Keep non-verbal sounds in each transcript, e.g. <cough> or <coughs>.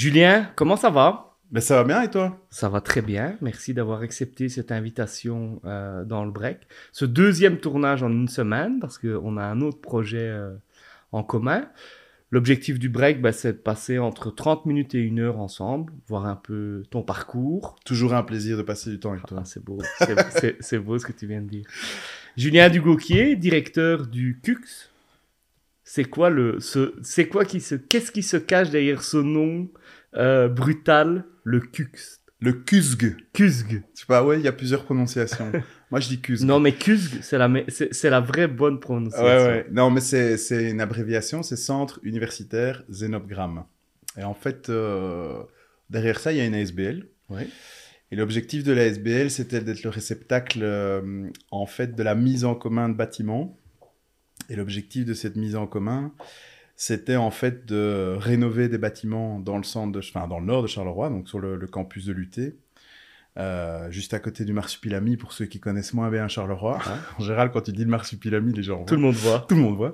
Julien, comment ça va? Ben, Ça va bien et toi? Ça va très bien. Merci d'avoir accepté cette invitation euh, dans le break. Ce deuxième tournage en une semaine, parce qu'on a un autre projet euh, en commun. L'objectif du break, ben, c'est de passer entre 30 minutes et une heure ensemble, voir un peu ton parcours. Toujours un plaisir de passer du temps avec toi. Ah, c'est beau, c'est beau ce que tu viens de dire. Julien Dugauquier, directeur du CUX, c'est quoi le, c'est quoi qui se, qu'est-ce qui se cache derrière ce nom euh, brutal, le Cux Le Cusg. Cusg. Je sais pas, ouais, il y a plusieurs prononciations. <laughs> Moi, je dis Cusg. Non, mais Cusg, c'est la, c'est, la vraie bonne prononciation. Ouais, ouais. Non, mais c'est, c'est une abréviation, c'est Centre Universitaire Zénogramme. Et en fait, euh, derrière ça, il y a une ASBL. Ouais. Et l'objectif de la ASBL, c'était d'être le réceptacle, euh, en fait, de la mise en commun de bâtiments et l'objectif de cette mise en commun, c'était en fait de rénover des bâtiments dans le centre, de, enfin, dans le nord de Charleroi, donc sur le, campus de l'UT, euh, juste à côté du Marsupilami, pour ceux qui connaissent moins bien Charleroi. <laughs> en général, quand tu dis le Marsupilami, les gens Tout le monde voit. <laughs> Tout le monde voit.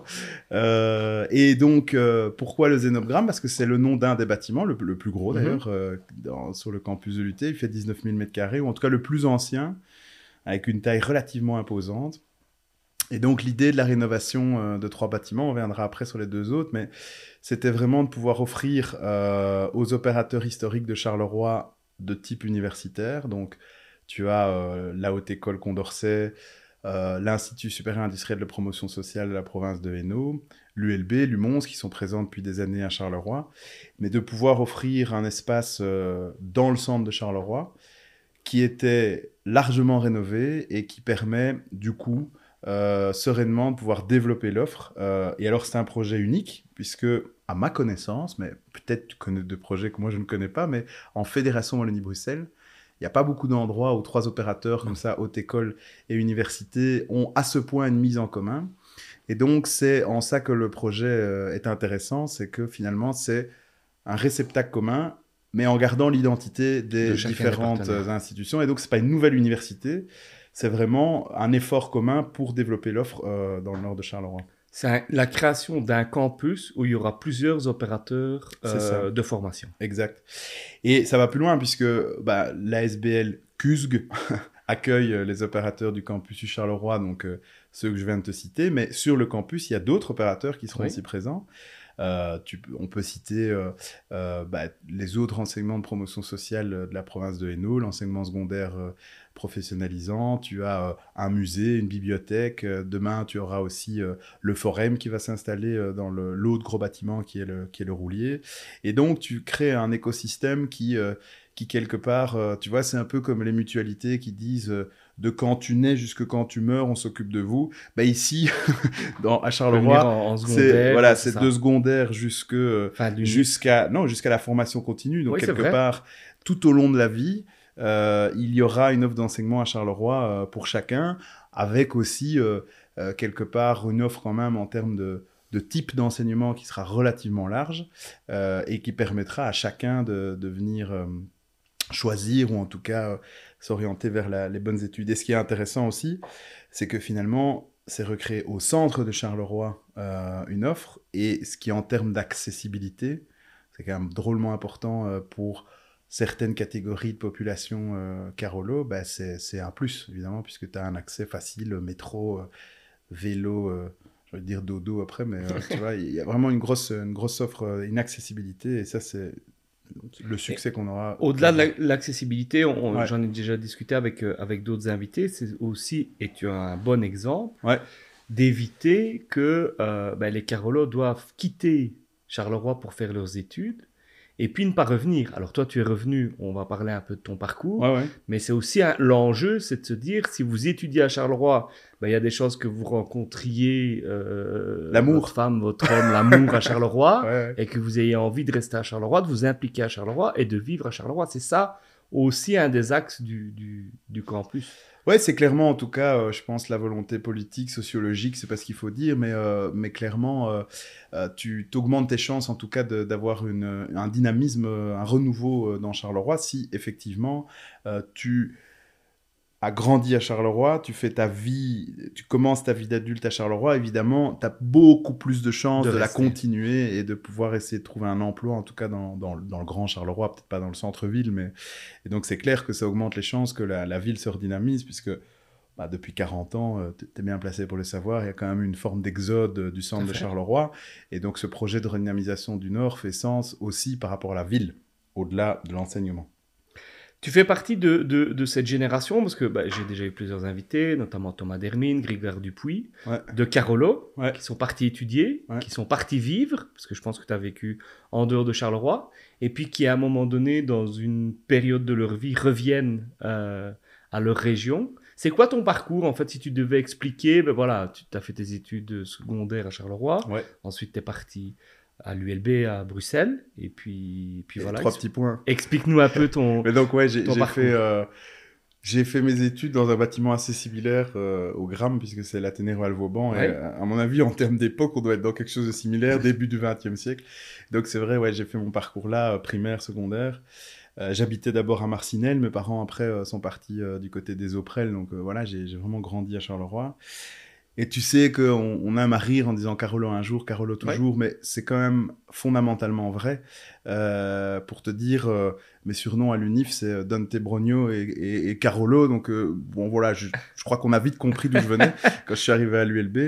Euh, et donc, euh, pourquoi le Zénogramme Parce que c'est le nom d'un des bâtiments, le, plus gros mhm. d'ailleurs, sur le campus de l'UT. Il fait 19 000 m2, ou en tout cas le plus ancien, avec une taille relativement imposante. Et donc l'idée de la rénovation euh, de trois bâtiments, on reviendra après sur les deux autres, mais c'était vraiment de pouvoir offrir euh, aux opérateurs historiques de Charleroi de type universitaire. Donc tu as euh, la Haute École Condorcet, l'Institut supérieur industriel de promotion sociale de la province de Hainaut, l'ULB, l'UMONS qui sont présents depuis des années à Charleroi, mais de pouvoir offrir un espace dans le centre de Charleroi qui était largement rénové et qui permet du coup euh, sereinement de pouvoir développer l'offre. Euh, et alors, c'est un projet unique, puisque, à ma connaissance, mais peut-être tu connais deux projets que moi je ne connais pas, mais en Fédération Wallonie-Bruxelles, il n'y a pas beaucoup d'endroits où trois opérateurs comme ça, haute école et université, ont à ce point une mise en commun. Et donc, c'est en ça que le projet euh, est intéressant, c'est que finalement, c'est un réceptacle commun, mais en gardant l'identité des différentes institutions. Et donc, c'est pas une nouvelle université, c'est vraiment un effort commun pour développer l'offre euh, dans le nord de Charleroi. C'est la création d'un campus où il y aura plusieurs opérateurs euh, de formation. Exact. Et ça va plus loin puisque bah, l'ASBL CUSG <laughs> accueille euh, les opérateurs du campus du Charleroi, donc ceux que je viens de te citer, mais sur le campus, il y a d'autres opérateurs qui seront aussi présents. tu, on peut citer bah, les autres enseignements de promotion sociale de la province de Hainaut, l'enseignement secondaire professionnalisant, tu as euh, un musée, une bibliothèque, euh, demain tu auras aussi euh, le forum qui va s'installer dans l'autre gros bâtiment qui est, le, qui est le roulier. Et donc tu crées un écosystème qui, qui quelque part, tu vois, c'est un peu comme les mutualités qui disent de quand tu nais jusque quand tu meurs, on s'occupe de vous. Bah ici, <laughs> dans, à Charleroi, c'est voilà, c'est deux secondaires jusque jusqu'à non jusqu'à la formation continue. Donc quelque part, tout au long de la vie, il y aura une offre d'enseignement à Charleroi euh, pour chacun, avec aussi euh, quelque part une offre quand même en termes de, type d'enseignement qui sera relativement large et qui permettra à chacun de, venir choisir ou en tout cas s'orienter vers les bonnes études. Et ce qui est intéressant aussi, c'est que finalement, c'est recréer au centre de Charleroi une offre et ce qui en termes d'accessibilité, c'est quand même drôlement important pour certaines catégories de population euh, Carolo, bah, c'est un plus, évidemment, puisque tu as un accès facile, métro, euh, vélo, euh, je vais dire dodo après, mais tu <laughs> vois, il y a vraiment une grosse, une grosse offre, une accessibilité, et ça, c'est le succès qu'on aura. Au-delà de l'accessibilité, j'en ai déjà discuté avec, avec d'autres invités, c'est aussi, et tu as un bon exemple, d'éviter que bah, les Carolos doivent quitter Charleroi pour faire leurs études et puis ne pas revenir. Alors toi, tu es revenu, on va parler un peu de ton parcours, mais c'est aussi l'enjeu, c'est de se dire, si vous étudiez à Charleroi, ben, il y a des chances que vous rencontriez euh, l'amour, votre femme, votre homme, l'amour à Charleroi, <laughs> et que vous ayez envie de rester à Charleroi, de vous impliquer à Charleroi et de vivre à Charleroi. C'est ça aussi un des axes du, du, du campus. Ouais, c'est clairement en tout cas, euh, je pense, la volonté politique, sociologique, c'est pas ce qu'il faut dire, mais, euh, mais clairement, euh, tu augmentes tes chances en tout cas d'avoir un dynamisme, un renouveau dans Charleroi si effectivement tu as grandi à Charleroi, tu fais ta vie, tu commences ta vie d'adulte à Charleroi, évidemment, tu as beaucoup plus de chances de, la continuer et de pouvoir essayer de trouver un emploi, en tout cas dans, dans, dans le grand Charleroi, peut-être pas dans le centre-ville, mais... Et donc c'est clair que ça augmente les chances que la, la ville se redynamise, puisque bah, depuis 40 ans, euh, tu es bien placé pour le savoir, il y a quand même une forme d'exode euh, du centre de Charleroi. Et donc ce projet de redynamisation du Nord fait sens aussi par rapport à la ville, au-delà de l'enseignement. Tu fais partie de, de, cette génération, parce que bah, j'ai déjà eu plusieurs invités, notamment Thomas Dermine, Grégoire Dupuis, de Carolo, qui sont partis étudier, qui sont partis vivre, parce que je pense que tu as vécu en dehors de Charleroi, et puis qui à un moment donné, dans une période de leur vie, reviennent euh, à leur région. C'est quoi ton parcours, en fait, si tu devais expliquer ben voilà, tu as fait tes études secondaires à Charleroi, ensuite tu es parti à l'ULB à Bruxelles, et puis, puis voilà. Trois petits points. Explique-nous un peu ton <laughs> Mais donc, ouais, j'ai fait... Euh, j'ai fait mes études dans un bâtiment assez similaire euh, au Gram, puisque c'est l'Athénée Royal Vauban. Et à mon avis, en termes d'époque, on doit être dans quelque chose de similaire, <laughs> début du XXe siècle. Donc c'est vrai, ouais, j'ai fait mon parcours là, euh, primaire, secondaire. Euh, j'habitais d'abord à Marcinelle, mes parents après euh, sont partis euh, du côté des Auprelles, donc voilà, j'ai vraiment grandi à Charleroi. Et tu sais qu'on on aime à rire en disant Carolo un jour, Carolo toujours, mais c'est quand même fondamentalement vrai. Euh, pour te dire, euh, mes surnoms à l'UNIF, c'est euh, Dante Brogno et, et, Carolo. Donc, bon, voilà, je, je crois qu'on a vite compris d'où je venais <laughs> quand je suis arrivé à l'ULB.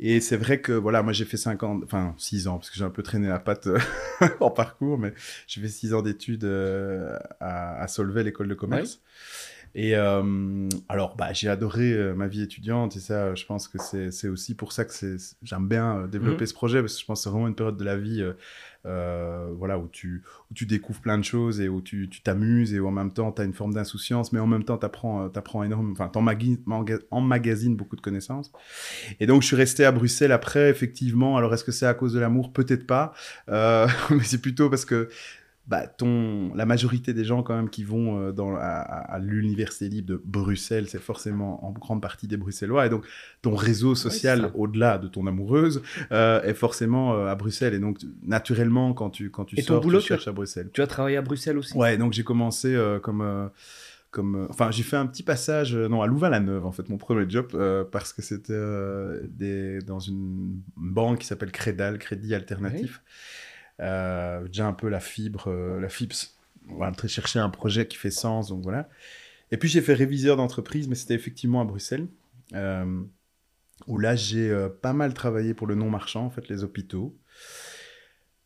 et c'est vrai que, voilà, moi j'ai fait 5 ans, enfin 6 ans, parce que j'ai un peu traîné la patte <laughs> en parcours, mais j'ai fait 6 ans d'études à, à Solvay, l'école de commerce. Et euh, alors, bah, j'ai adoré euh, ma vie étudiante et ça, je pense que c'est aussi pour ça que j'aime bien euh, développer mhm. ce projet parce que je pense que c'est vraiment une période de la vie voilà, où, tu, où tu découvres plein de choses et où tu t'amuses et où en même temps tu as une forme d'insouciance, mais en même temps tu apprends, apprends énormément, enfin, tu emmagasines beaucoup de connaissances. Et donc, je suis resté à Bruxelles après, effectivement. Alors, est-ce que c'est à cause de l'amour? Peut-être pas, <laughs> mais c'est plutôt parce que bah, ton, la majorité des gens quand même qui vont euh, dans, à, l'université libre de Bruxelles, c'est forcément en grande partie des Bruxellois. Et donc, ton réseau social, au-delà de ton amoureuse, euh, est forcément euh, à Bruxelles. Et donc, naturellement, quand tu, quand tu et sors, boulot, tu cherches à Bruxelles. Tu as travaillé à Bruxelles aussi? Ouais, donc j'ai commencé comme... comme, enfin, j'ai fait un petit passage, non, à Louvain-la-Neuve, en fait, mon premier job, parce que c'était dans une banque qui s'appelle Crédal, Crédit Alternatif. Euh, déjà un peu la fibre, euh, la FIPS. On va chercher un projet qui fait sens, donc voilà. Et puis j'ai fait réviseur d'entreprise, mais c'était effectivement à Bruxelles, euh, où là j'ai pas mal travaillé pour le non-marchand, en fait, les hôpitaux.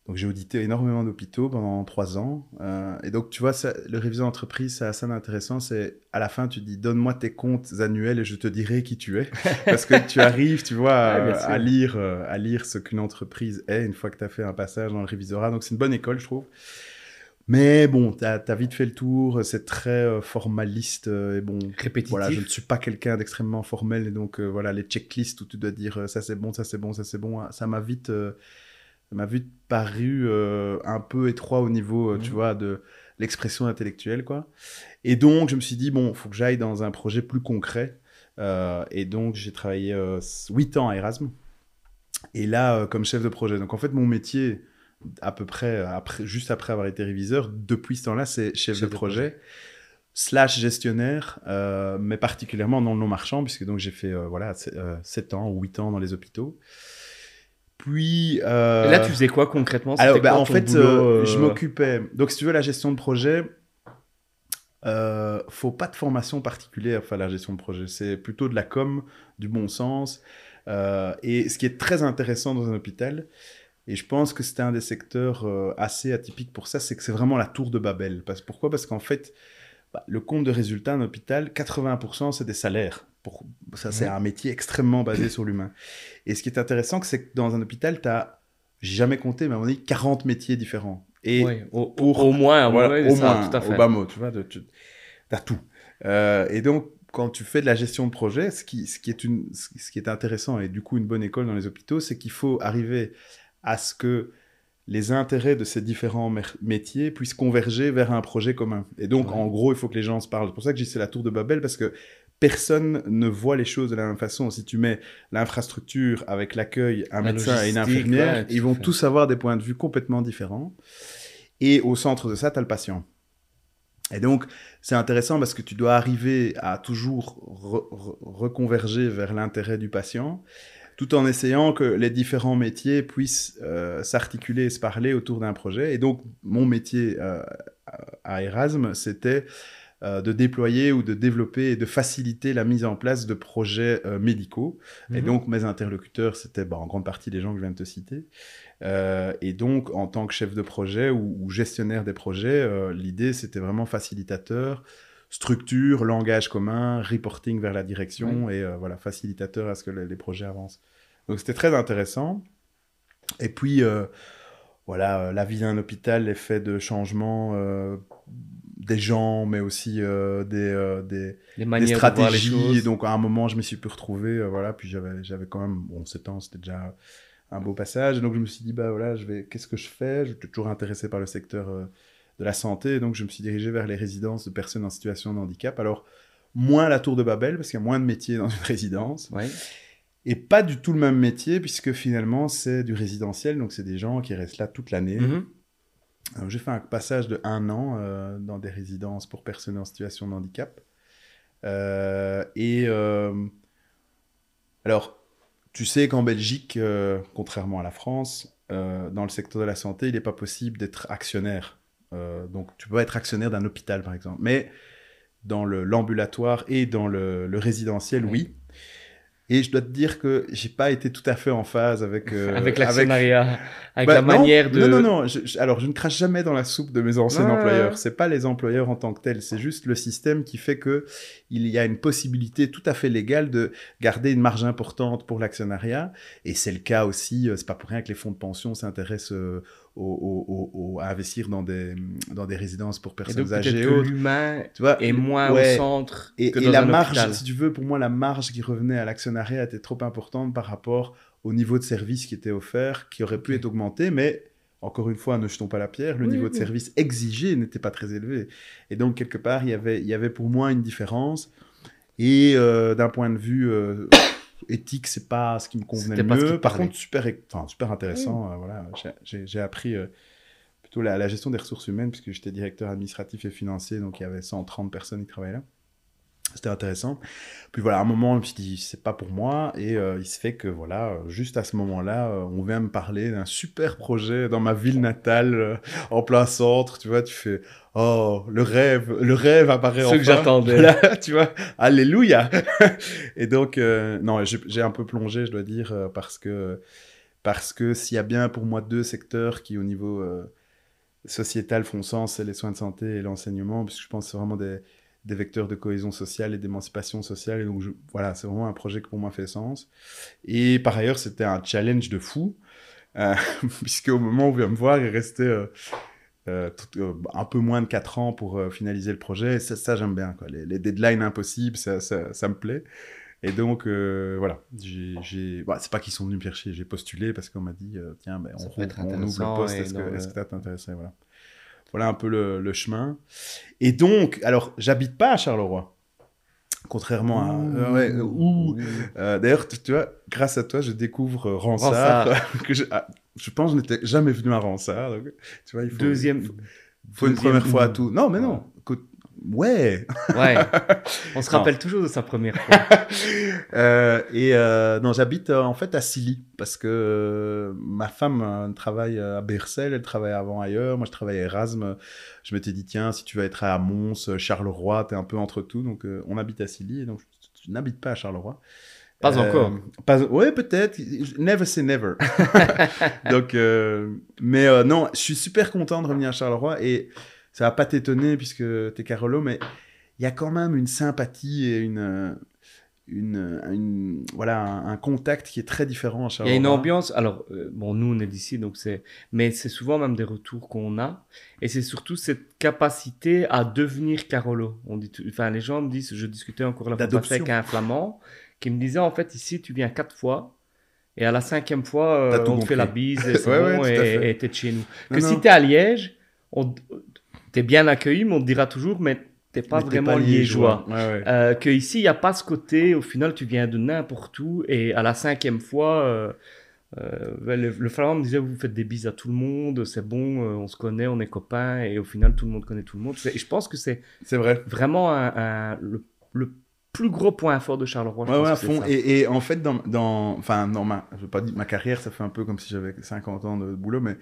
Donc j'ai audité énormément d'hôpitaux pendant trois ans. Euh, et donc tu vois, ça, le réviseur d'entreprise, c'est assez intéressant. C'est à la fin, tu dis donne-moi tes comptes annuels et je te dirai qui tu es. <laughs> Parce que tu arrives, tu vois, à, lire, euh, à lire ce qu'une entreprise est une fois que tu as fait un passage dans le révisorat. Donc c'est une bonne école, je trouve. Mais bon, tu as, vite fait le tour, c'est très euh, formaliste et bon. Répétitif. Voilà, je ne suis pas quelqu'un d'extrêmement formel et donc voilà, les checklists où tu dois dire ça c'est bon, ça c'est bon, ça c'est bon, ça m'a vite m'a vu paru euh, un peu étroit au niveau, euh, tu mmh. vois, de l'expression intellectuelle, quoi. Et donc, je me suis dit, bon, il faut que j'aille dans un projet plus concret. Euh, et donc, j'ai travaillé 8 ans à Erasmus. Et là, comme chef de projet. Donc, en fait, mon métier, à peu près, après, juste après avoir été réviseur, depuis ce temps-là, c'est chef, de, projet. slash gestionnaire, mais particulièrement dans le non-marchand, puisque donc j'ai fait voilà, 7 ans ou 8 ans dans les hôpitaux. Puis. Euh... Et là, tu faisais quoi concrètement? Alors, bah, en fait, euh, euh, je m'occupais. Donc, si tu veux, la gestion de projet, euh, faut pas de formation particulière à faire la gestion de projet. C'est plutôt de la com, du bon sens. Euh, et ce qui est très intéressant dans un hôpital, et je pense que c'était un des secteurs assez atypiques pour ça, c'est que c'est vraiment la tour de Babel. Parce, pourquoi? Parce qu'en fait, bah, le compte de résultat d'un hôpital, 80% c'est des salaires. Pour, ça, c'est un métier extrêmement basé sur l'humain. Et ce qui est intéressant, c'est que dans un hôpital, tu as, j'ai jamais compté, mais on dit 40 métiers différents. Et au, au, moins, voilà, au moins, tout à fait. au bas mot, tu vois, tu as tout. Euh, et donc, quand tu fais de la gestion de projet, ce qui, ce qui, est une, ce qui est intéressant et du coup une bonne école dans les hôpitaux, c'est qu'il faut arriver à ce que les intérêts de ces différents métiers puissent converger vers un projet commun. Et donc, en gros, il faut que les gens se parlent. C'est pour ça que j'ai c'est la tour de Babel, parce que personne ne voit les choses de la même façon. Si tu mets l'infrastructure avec l'accueil, un médecin et une infirmière, ils vont tous avoir des points de vue complètement différents. Et au centre de ça, tu as le patient. Et donc, c'est intéressant parce que tu dois arriver à toujours reconverger vers l'intérêt du patient, tout en essayant que les différents métiers puissent euh, s'articuler et se parler autour d'un projet. Et donc, mon métier euh, à Erasme, c'était euh, de déployer ou de développer et de faciliter la mise en place de projets médicaux. Et mhm. donc, mes interlocuteurs, c'était bah, en grande partie les gens que je viens de te citer. Euh, et donc, en tant que chef de projet ou, gestionnaire des projets, euh, l'idée, c'était vraiment facilitateur, structure, langage commun, reporting vers la direction et euh, voilà, facilitateur à ce que les, projets avancent. Donc, c'était très intéressant. Et puis, voilà, la vie d'un hôpital, l'effet de changement des gens, mais aussi des, des, stratégies. et donc, à un moment, je me suis pu retrouver, voilà, puis j'avais quand même, bon, 7 ans, c'était déjà un beau passage. donc je me suis dit, bah voilà, je vais, qu'est-ce que je fais? J'étais toujours intéressé par le secteur euh, de la santé, donc je me suis dirigé vers les résidences de personnes en situation de handicap. Alors, moins la tour de Babel, parce qu'il y a moins de métiers dans une <laughs> résidence. Et pas du tout le même métier, puisque finalement, c'est du résidentiel, donc c'est des gens qui restent là toute l'année. Mm-hmm. J'ai fait un passage de un an euh, dans des résidences pour personnes en situation de handicap. Euh, et alors, tu sais qu'en Belgique, euh, contrairement à la France, euh, dans le secteur de la santé, il n'est pas possible d'être actionnaire. Euh, donc, tu peux être actionnaire d'un hôpital, par exemple. Mais dans l'ambulatoire et dans le, résidentiel, oui. Et je dois te dire que j'ai pas été tout à fait en phase avec <laughs> euh, avec l'actionnariat, avec, bah, la manière de. Non, non, non. alors, je ne crache jamais dans la soupe de mes anciens employeurs. C'est pas les employeurs en tant que tels. C'est juste le système qui fait que il y a une possibilité tout à fait légale de garder une marge importante pour l'actionnariat. Et c'est le cas aussi. Euh, c'est pas pour rien que les fonds de pension s'intéressent euh, à investir dans des, dans des résidences pour personnes et âgées. Que l'humain est moins au centre. Et, que dans et la marge, si tu veux, pour moi, la marge qui revenait à l'actionnariat était trop importante par rapport au niveau de service qui était offert, qui aurait pu être augmenté, mais encore une fois, ne jetons pas la pierre, le niveau de service exigé n'était pas très élevé. Et donc, quelque part, il y avait, il y avait pour moi une différence. Et euh, d'un point de vue euh, éthique, c'est pas ce qui me convenait le mieux. Par contre, super, enfin, super intéressant. Euh, voilà, j'ai appris euh, plutôt la, gestion des ressources humaines puisque j'étais directeur administratif et financier, donc il y avait 130 personnes qui travaillaient là. C'était intéressant. Puis voilà, à un moment, je me suis dit, c'est pas pour moi. Et euh, il se fait que, voilà, juste à ce moment-là, on vient me parler d'un super projet dans ma ville natale, en plein centre. Tu vois, tu fais, oh, le rêve, le rêve apparaît Ce que j'attendais. <laughs> tu vois, alléluia. <laughs> et donc, euh, non, j'ai un peu plongé, je dois dire, euh, parce que, parce que s'il y a bien pour moi deux secteurs qui, au niveau euh, sociétal, font sens, c'est les soins de santé et l'enseignement, puisque je pense que c'est vraiment des, des, vecteurs de cohésion sociale et d'émancipation sociale. Et donc, voilà, c'est vraiment un projet qui pour moi fait sens. Et par ailleurs, c'était un challenge de fou. <laughs> puisque au moment où vient me voir, il restait euh, euh, un peu moins de 4 ans pour euh, finaliser le projet. ça, ça j'aime bien. Quoi. Les, deadlines impossibles, ça, ça, me plaît. Et donc, voilà. J'ai, bah, c'est pas qu'ils sont venus me chercher, j'ai postulé parce qu'on m'a dit tiens, ben, on, on, ouvre le poste, est-ce que, ça t'intéresse voilà. Voilà un peu le, le, chemin. Et donc, alors, j'habite pas à Charleroi. Contrairement à. ouais, D'ailleurs, tu, vois, grâce à toi, je découvre Ransard. <laughs> que je, ah, je pense que je n'étais jamais venu à Ransard. Donc, tu vois, il faut, Deuxième. faut une première fois à tout. Non, mais non. Ouais. Ouais. <laughs> On se rappelle toujours de sa première fois. <laughs> euh, et euh, non, j'habite euh, en fait à Silly parce que euh, ma femme euh, travaille à Bercel, elle travaille avant ailleurs. Moi, je travaille à Erasme. Je m'étais dit, tiens, si tu vas être à Mons, Charleroi, t'es un peu entre tout. Donc, on habite à Silly et donc je, n'habite pas à Charleroi. Pas encore. Pas, ouais, peut-être. Never say never. <laughs> donc, mais non, je suis super content de revenir à Charleroi et ça va pas t'étonner puisque tu es Carolo, mais il y a quand même une sympathie et une, une, voilà, un, contact qui est très différent à Charleroi. Il y a une ambiance, alors, euh, bon, nous on est d'ici, donc c'est, mais c'est souvent même des retours qu'on a, et c'est surtout cette capacité à devenir Carolo. On dit, enfin, les gens me disent, je discutais encore la fois avec un flamand, qui me disait, en fait, ici, tu viens quatre fois, et à la cinquième fois, euh, on te fait la bise, <laughs> et c'est bon, et t'es de chez nous. que si tu es à Liège, on, tu es bien accueilli, mais on te dira toujours, mais t'es pas vraiment liégeois. Euh, que ici, il n'y a pas ce côté, au final, tu viens de n'importe où, et à la cinquième fois, euh, le, le Flamand me disait vous faites des bises à tout le monde, c'est bon, on se connaît, on est copains, et au final tout le monde connaît tout le monde. Et je pense que c'est vrai. vraiment un, le, le, plus gros point fort de Charleroi. Ouais, ouais, à fond. Et, et, en fait, dans, dans, enfin, dans ma, je veux pas dire ma carrière, ça fait un peu comme si j'avais 50 ans de boulot, mais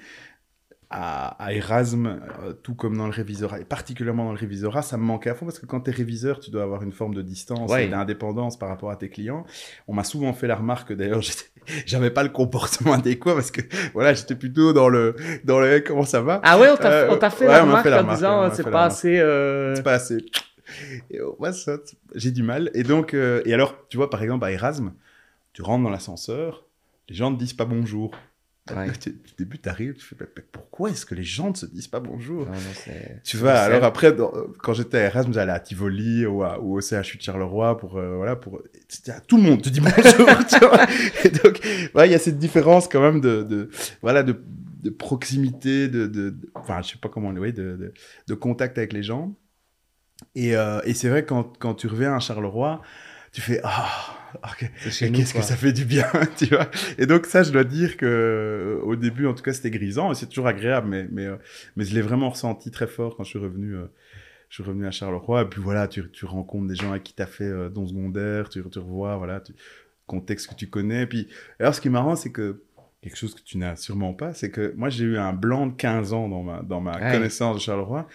à, Erasme, euh, tout comme dans le révisorat, et particulièrement dans le révisorat, ça me manquait à fond parce que quand tu es réviseur, tu dois avoir une forme de distance et d'indépendance par rapport à tes clients. On m'a souvent fait la remarque, d'ailleurs, <laughs> j'avais pas le comportement adéquat parce que voilà, j'étais plutôt dans le, dans le comment ça va? Ah ouais, on t'a euh, fait, la remarque en disant c'est pas, assez. Euh, c'est pas assez. Ouais, j'ai du mal. Et donc, et alors, tu vois, par exemple, à Erasme, tu rentres dans l'ascenseur, les gens ne disent pas bonjour. Ouais. Du début, t'arrives, tu fais pourquoi est-ce que les gens ne se disent pas bonjour? Tu vois, alors après, quand j'étais à Erasmus, j'allais à Tivoli ou, au CHU de Charleroi pour, euh, voilà, pour, tout le monde te dit bonjour, <laughs> tu vois. Et donc, il y a cette différence quand même de, de voilà, de, de proximité, de, de, enfin, je sais pas comment, oui, de, de, de contact avec les gens. Et, euh, et c'est vrai, quand, quand tu reviens à Charleroi, tu fais, ah, <laughs> qu'est-ce que ça fait du bien, <laughs> tu vois? Et donc ça, je dois dire que euh, au début, en tout cas, c'était grisant, et c'est toujours agréable, mais mais euh, mais je l'ai vraiment ressenti très fort quand je suis revenu. Euh, je suis revenu à Charleroi, et puis voilà, tu, tu rencontres des gens avec qui tu as fait don secondaire, tu, tu revois, voilà, tu, contexte que tu connais. Puis, alors, ce qui est marrant, c'est que quelque chose que tu n'as sûrement pas, c'est que moi, j'ai eu un blanc de 15 ans dans ma, dans ma connaissance de Charleroi.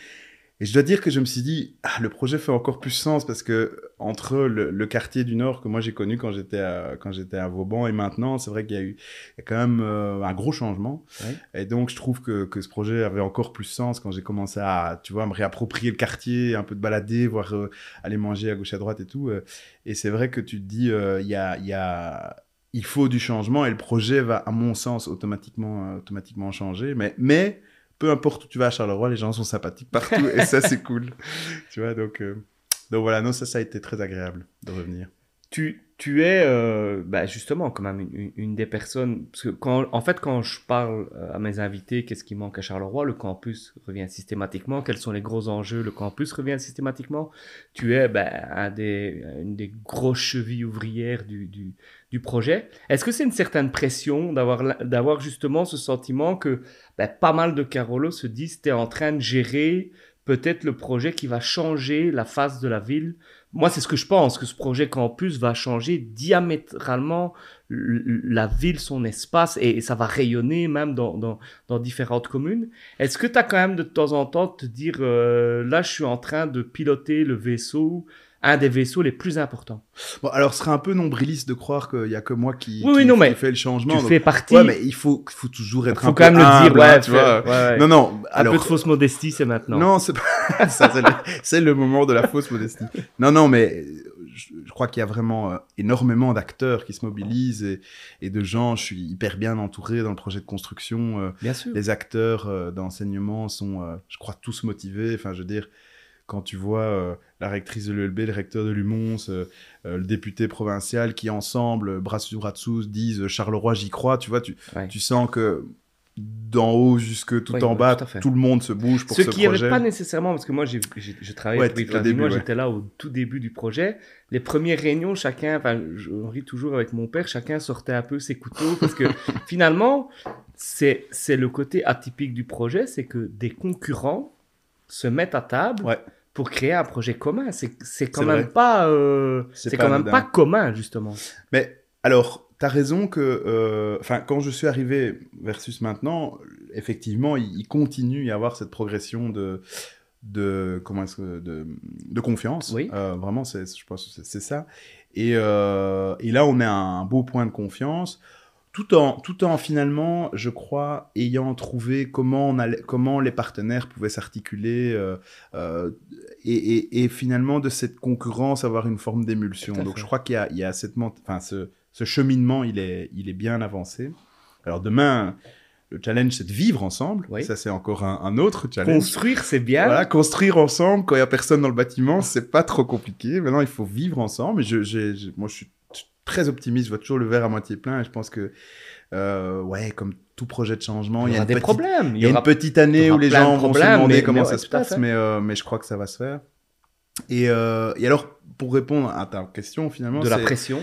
Et je dois dire que je me suis dit, ah, le projet fait encore plus sens parce que entre le, quartier du Nord que moi j'ai connu quand j'étais à, quand j'étais à Vauban et maintenant, c'est vrai qu'il y a eu il y a quand même euh, un gros changement. Et donc je trouve que, que ce projet avait encore plus sens quand j'ai commencé à, tu vois, me réapproprier le quartier, un peu de balader, voir euh, aller manger à gauche à droite et tout. Euh. et c'est vrai que tu te dis, il y a, il y a il faut du changement et le projet va, à mon sens, automatiquement, automatiquement changer. Mais, mais peu importe où tu vas à Charleroi, les gens sont sympathiques partout et ça, c'est cool. <laughs> Tu vois, donc, euh, donc voilà, non, ça, ça a été très agréable de revenir. Tu, es euh, bah justement quand même une, des personnes parce que quand en fait quand je parle euh, à mes invités qu'est-ce qui manque à Charleroi? Le campus revient systématiquement. Quels sont les gros enjeux? Le campus revient systématiquement. Tu es bah, un des une des grosses chevilles ouvrières du, du, du projet. Est-ce que c'est une certaine pression d'avoir d'avoir justement ce sentiment que bah, pas mal de Carolos se disent tu es en train de gérer peut-être le projet qui va changer la face de la ville moi, c'est ce que je pense, que ce projet campus va changer diamétralement la ville, son espace, et, ça va rayonner même dans, différentes communes. Est-ce que tu as quand même de temps en temps te dire, euh, là, je suis en train de piloter le vaisseau un des vaisseaux les plus importants. Bon, alors ce serait un peu nombriliste de croire qu'il y a que moi qui, oui, non, mais fait le changement. Tu fais partie. Ouais, mais il faut, faut toujours être faut un quand même le dire, ouais, tu vois. Ouais, Non, non. Un peu de fausse modestie, c'est maintenant. Non, c'est pas <laughs> ça. C'est le... moment de la fausse modestie. Non, non, mais je, crois qu'il y a vraiment euh, énormément d'acteurs qui se mobilisent et, et, de gens. Je suis hyper bien entouré dans le projet de construction. Euh, bien sûr. Les acteurs euh, d'enseignement sont, je crois, tous motivés. Enfin, je veux dire quand tu vois euh, la rectrice de l'ELB, le recteur de Lumons, euh, euh, le député provincial qui ensemble, bras sur bras dessous, disent Charleroi, j'y crois, tu vois, tu, tu sens que d'en haut jusque tout en bas, tout, le monde se bouge pour ce, ce qui projet. Ce qui pas nécessairement, parce que moi j'ai travaillé avec moi j'étais là au tout début du projet. Les premières réunions, chacun, enfin, je ris toujours avec mon père, chacun sortait un peu ses couteaux parce que <laughs> finalement, c'est le côté atypique du projet, c'est que des concurrents se mettent à table. Pour créer un projet commun. C'est quand même pas, euh, c'est quand même pas commun justement. Mais alors, tu as raison que, euh, enfin, quand je suis arrivé versus maintenant, effectivement, il, continue y avoir cette progression de de comment est-ce que de, de confiance. Oui. Euh, vraiment, c'est, je pense, c'est ça. Et, et là, on est à un beau point de confiance tout en, tout en finalement, je crois, ayant trouvé comment, on allait, comment les partenaires pouvaient s'articuler euh, euh, et, et, finalement de cette concurrence avoir une forme d'émulsion. Donc je crois qu'il y a, il y a cette, enfin, ce, ce, cheminement, il est, il est bien avancé. Alors demain, le challenge, c'est de vivre ensemble. Oui. Ça, c'est encore un, un, autre challenge. Construire, c'est bien. Voilà, construire ensemble quand il y a personne dans le bâtiment, c'est pas trop compliqué. Maintenant, il faut vivre ensemble. Et je, j'ai, moi, je suis très optimiste, je vois toujours le verre à moitié plein et je pense que, euh, ouais, comme tout projet de changement, il y a, des problèmes. Il y, a une petite année où les gens vont se demander comment ça se passe, mais, euh, mais je crois que ça va se faire. Et, euh, et alors, pour répondre à ta question finalement, de la pression.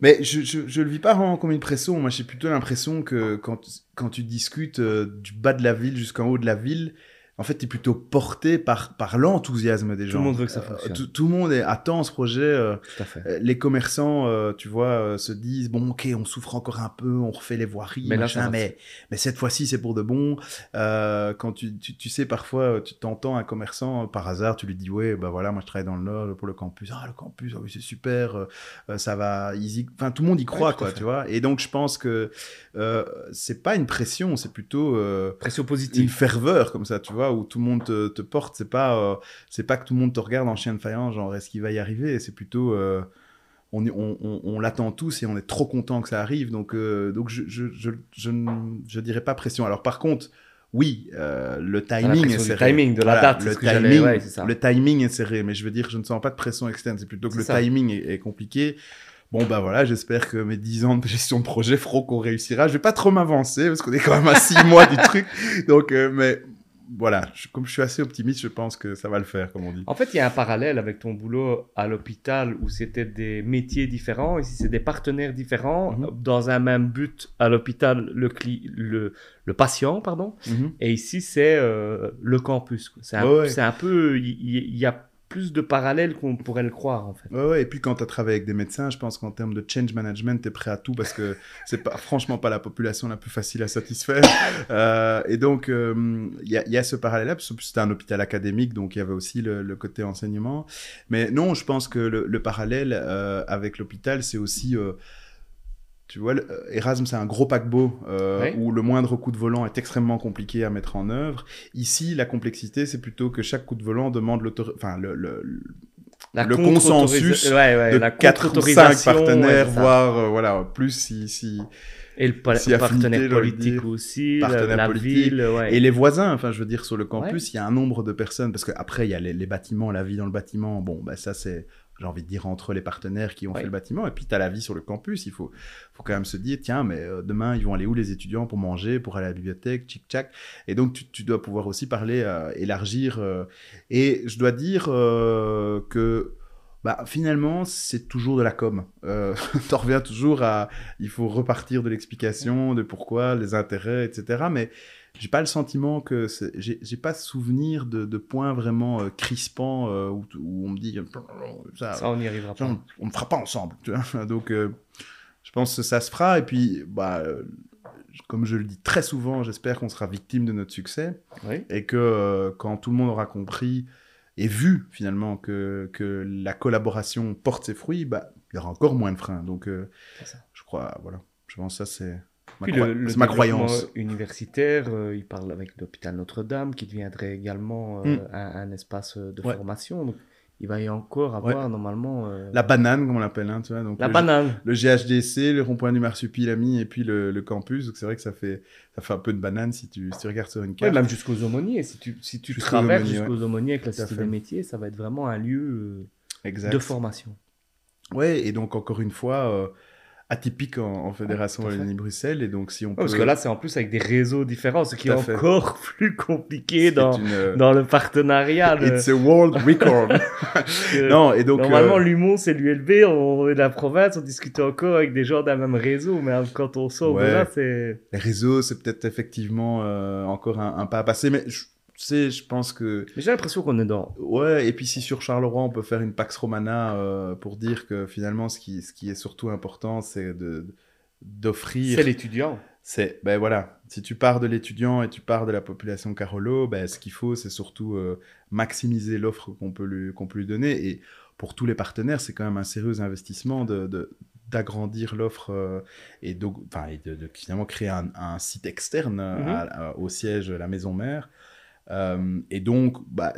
Mais je, ne le vis pas vraiment comme une pression. Moi, j'ai plutôt l'impression que quand, quand tu discutes du bas de la ville jusqu'en haut de la ville, en fait, tu es plutôt porté par, par l'enthousiasme des gens. Tout le monde veut que ça fonctionne. tout, le monde est, attend ce projet. Euh, tout à fait. Euh, les commerçants, euh, tu vois, se disent bon, ok, on souffre encore un peu, on refait les voiries, mais, machin, mais, mais cette fois-ci, c'est pour de bon. quand tu, tu, tu, sais, parfois, tu t'entends un commerçant par hasard, tu lui dis ouais, bah voilà, moi je travaille dans le Nord pour le campus. Ah, le campus, ah oui, c'est super, ça va, easy. Enfin, tout le monde y croit, quoi, tu vois. Et donc, je pense que c'est pas une pression, c'est plutôt. pression positive. Une ferveur, comme ça, tu vois où tout le monde te, porte. C'est pas, euh, c'est pas que tout le monde te regarde en chien de faïence, genre est-ce qu'il va y arriver? C'est plutôt, euh, on, on, on, l'attend tous et on est trop content que ça arrive. Donc, euh, donc je, je, je, je, je dirais pas pression. Alors par contre, oui, le timing est serré. timing de la date, le, timing, le timing est serré, mais je veux dire, je ne sens pas de pression externe. C'est plutôt que le timing est, compliqué. Bon, bah voilà, j'espère que mes 10 ans de gestion de projet feront qu'on réussira. Je vais pas trop m'avancer parce qu'on est quand même à 6 mois du truc. <laughs> Donc, mais voilà, comme je suis assez optimiste, je pense que ça va le faire, comme on dit. En fait, il y a un parallèle avec ton boulot à l'hôpital où c'était des métiers différents. Ici, c'est des partenaires différents mhm. dans un même but à l'hôpital, le, le, le, patient, pardon. Mhm. Et ici, c'est euh, le campus. C'est un, un, peu, il y, a plus de parallèles qu'on pourrait le croire en fait. Ouais, ouais, et puis quand tu as travaillé avec des médecins, je pense qu'en termes de change management, tu es prêt à tout parce que <laughs> c'est pas franchement pas la population la plus facile à satisfaire. <laughs> euh, et donc il y, a, y, a, ce parallèle-là, parce que c'était un hôpital académique, donc il y avait aussi le, le, côté enseignement. Mais non, je pense que le, le parallèle euh, avec l'hôpital, c'est aussi euh, tu vois, euh, Erasme, c'est un gros paquebot euh, où le moindre coup de volant est extrêmement compliqué à mettre en œuvre. Ici, la complexité, c'est plutôt que chaque coup de volant demande enfin, le, le, le consensus de la 4 ou 5 partenaires, voire euh, voilà, plus si, si, et le, partenaire politique aussi, la, ville. Ouais. Et les voisins, enfin, je veux dire, sur le campus, il y a un nombre de personnes, parce qu'après, il y a les, les, bâtiments, la vie dans le bâtiment. Bon, bah, ça, c'est j'ai envie de dire, entre les partenaires qui ont fait le bâtiment. Et puis, tu as la vie sur le campus. Il faut, faut quand même se dire, tiens, mais euh, demain, ils vont aller où les étudiants pour manger, pour aller à la bibliothèque, tchic-tchac. Et donc, tu, tu, dois pouvoir aussi parler, euh, élargir. Euh. et je dois dire que bah, finalement, c'est toujours de la com. Euh, <laughs> T'en reviens toujours à. Il faut repartir de l'explication, de pourquoi, les intérêts, etc. Mais j'ai pas le sentiment que j'ai pas souvenir de, de, points vraiment euh, crispants euh, où, où, on me dit ça, ça on n'y arrivera pas. On, ne fera pas ensemble. Tu vois <laughs> Donc euh, je pense que ça se fera et puis bah comme je le dis très souvent, j'espère qu'on sera victime de notre succès et que quand tout le monde aura compris et vu finalement que, que la collaboration porte ses fruits, bah il y aura encore moins de freins. Donc je crois voilà, je pense que ça c'est puis le, ma croyance. universitaire, euh, il parle avec l'hôpital Notre-Dame, qui deviendrait également euh, hmm. un, espace de formation. Donc, il va y encore avoir normalement. Euh, La banane, comme on l'appelle. Hein, tu vois, donc La banane. Le GHDC, le rond-point du Marsupilami et puis le, le campus. Donc c'est vrai que ça fait, ça fait un peu de banane si tu, si tu regardes sur une carte. même jusqu'aux aumôniers. Si tu, si tu traverses jusqu'aux aumôniers avec la cité des métiers, ça va être vraiment un lieu de formation. Ouais, et donc encore une fois atypique en, Fédération Wallonie-Bruxelles. Et donc, si on peut... Parce que là, c'est en plus avec des réseaux différents, ce qui est encore <laughs> plus compliqué dans, euh, dans le partenariat. It's a world record. <laughs> <laughs> non, et donc... Normalement, euh... l'UMON, c'est l'ULB, on est de la province, on discute encore avec des gens d'un même réseau, mais quand on sort de là, c'est... Les réseaux, c'est peut-être effectivement euh, encore un, pas à passer, mais... Je sais, je pense que. J'ai l'impression qu'on est dans. Ouais, et puis si sur Charleroi, on peut faire une Pax Romana euh, pour dire que finalement, ce qui, ce qui est surtout important, c'est de d'offrir. C'est l'étudiant. C'est, ben voilà, si tu pars de l'étudiant et tu pars de la population Carolo, ben, ce qu'il faut, c'est surtout euh, maximiser l'offre qu'on peut, lui, qu'on peut lui donner. Et pour tous les partenaires, c'est quand même un sérieux investissement de, d'agrandir l'offre euh, et, de, de, finalement créer un, un site externe mm-hmm. au siège, la maison mère. Euh, et donc, bah,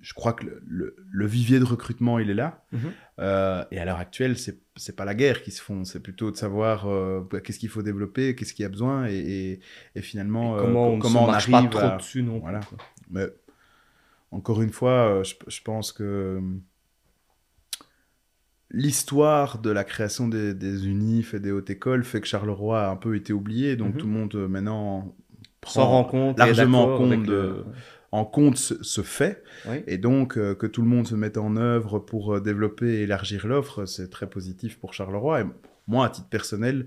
je crois que le, le, vivier de recrutement, il est là. Mhm. Euh, et à l'heure actuelle, c'est n'est pas la guerre qui se font, c'est plutôt de savoir euh, bah, qu'est-ce qu'il faut développer, qu'est-ce qu'il y a besoin, et, et, finalement, comment, on, comment on arrive pas trop dessus non voilà. Mais encore une fois, je, je pense que l'histoire de la création des, des, unifs et des hautes écoles fait que Charleroi a un peu été oublié, donc mhm. tout le monde maintenant prend rend compte largement compte de, en compte ce, fait. Et donc, euh, que tout le monde se mette en œuvre pour euh, développer et élargir l'offre, c'est très positif pour Charleroi. Et moi, à titre personnel,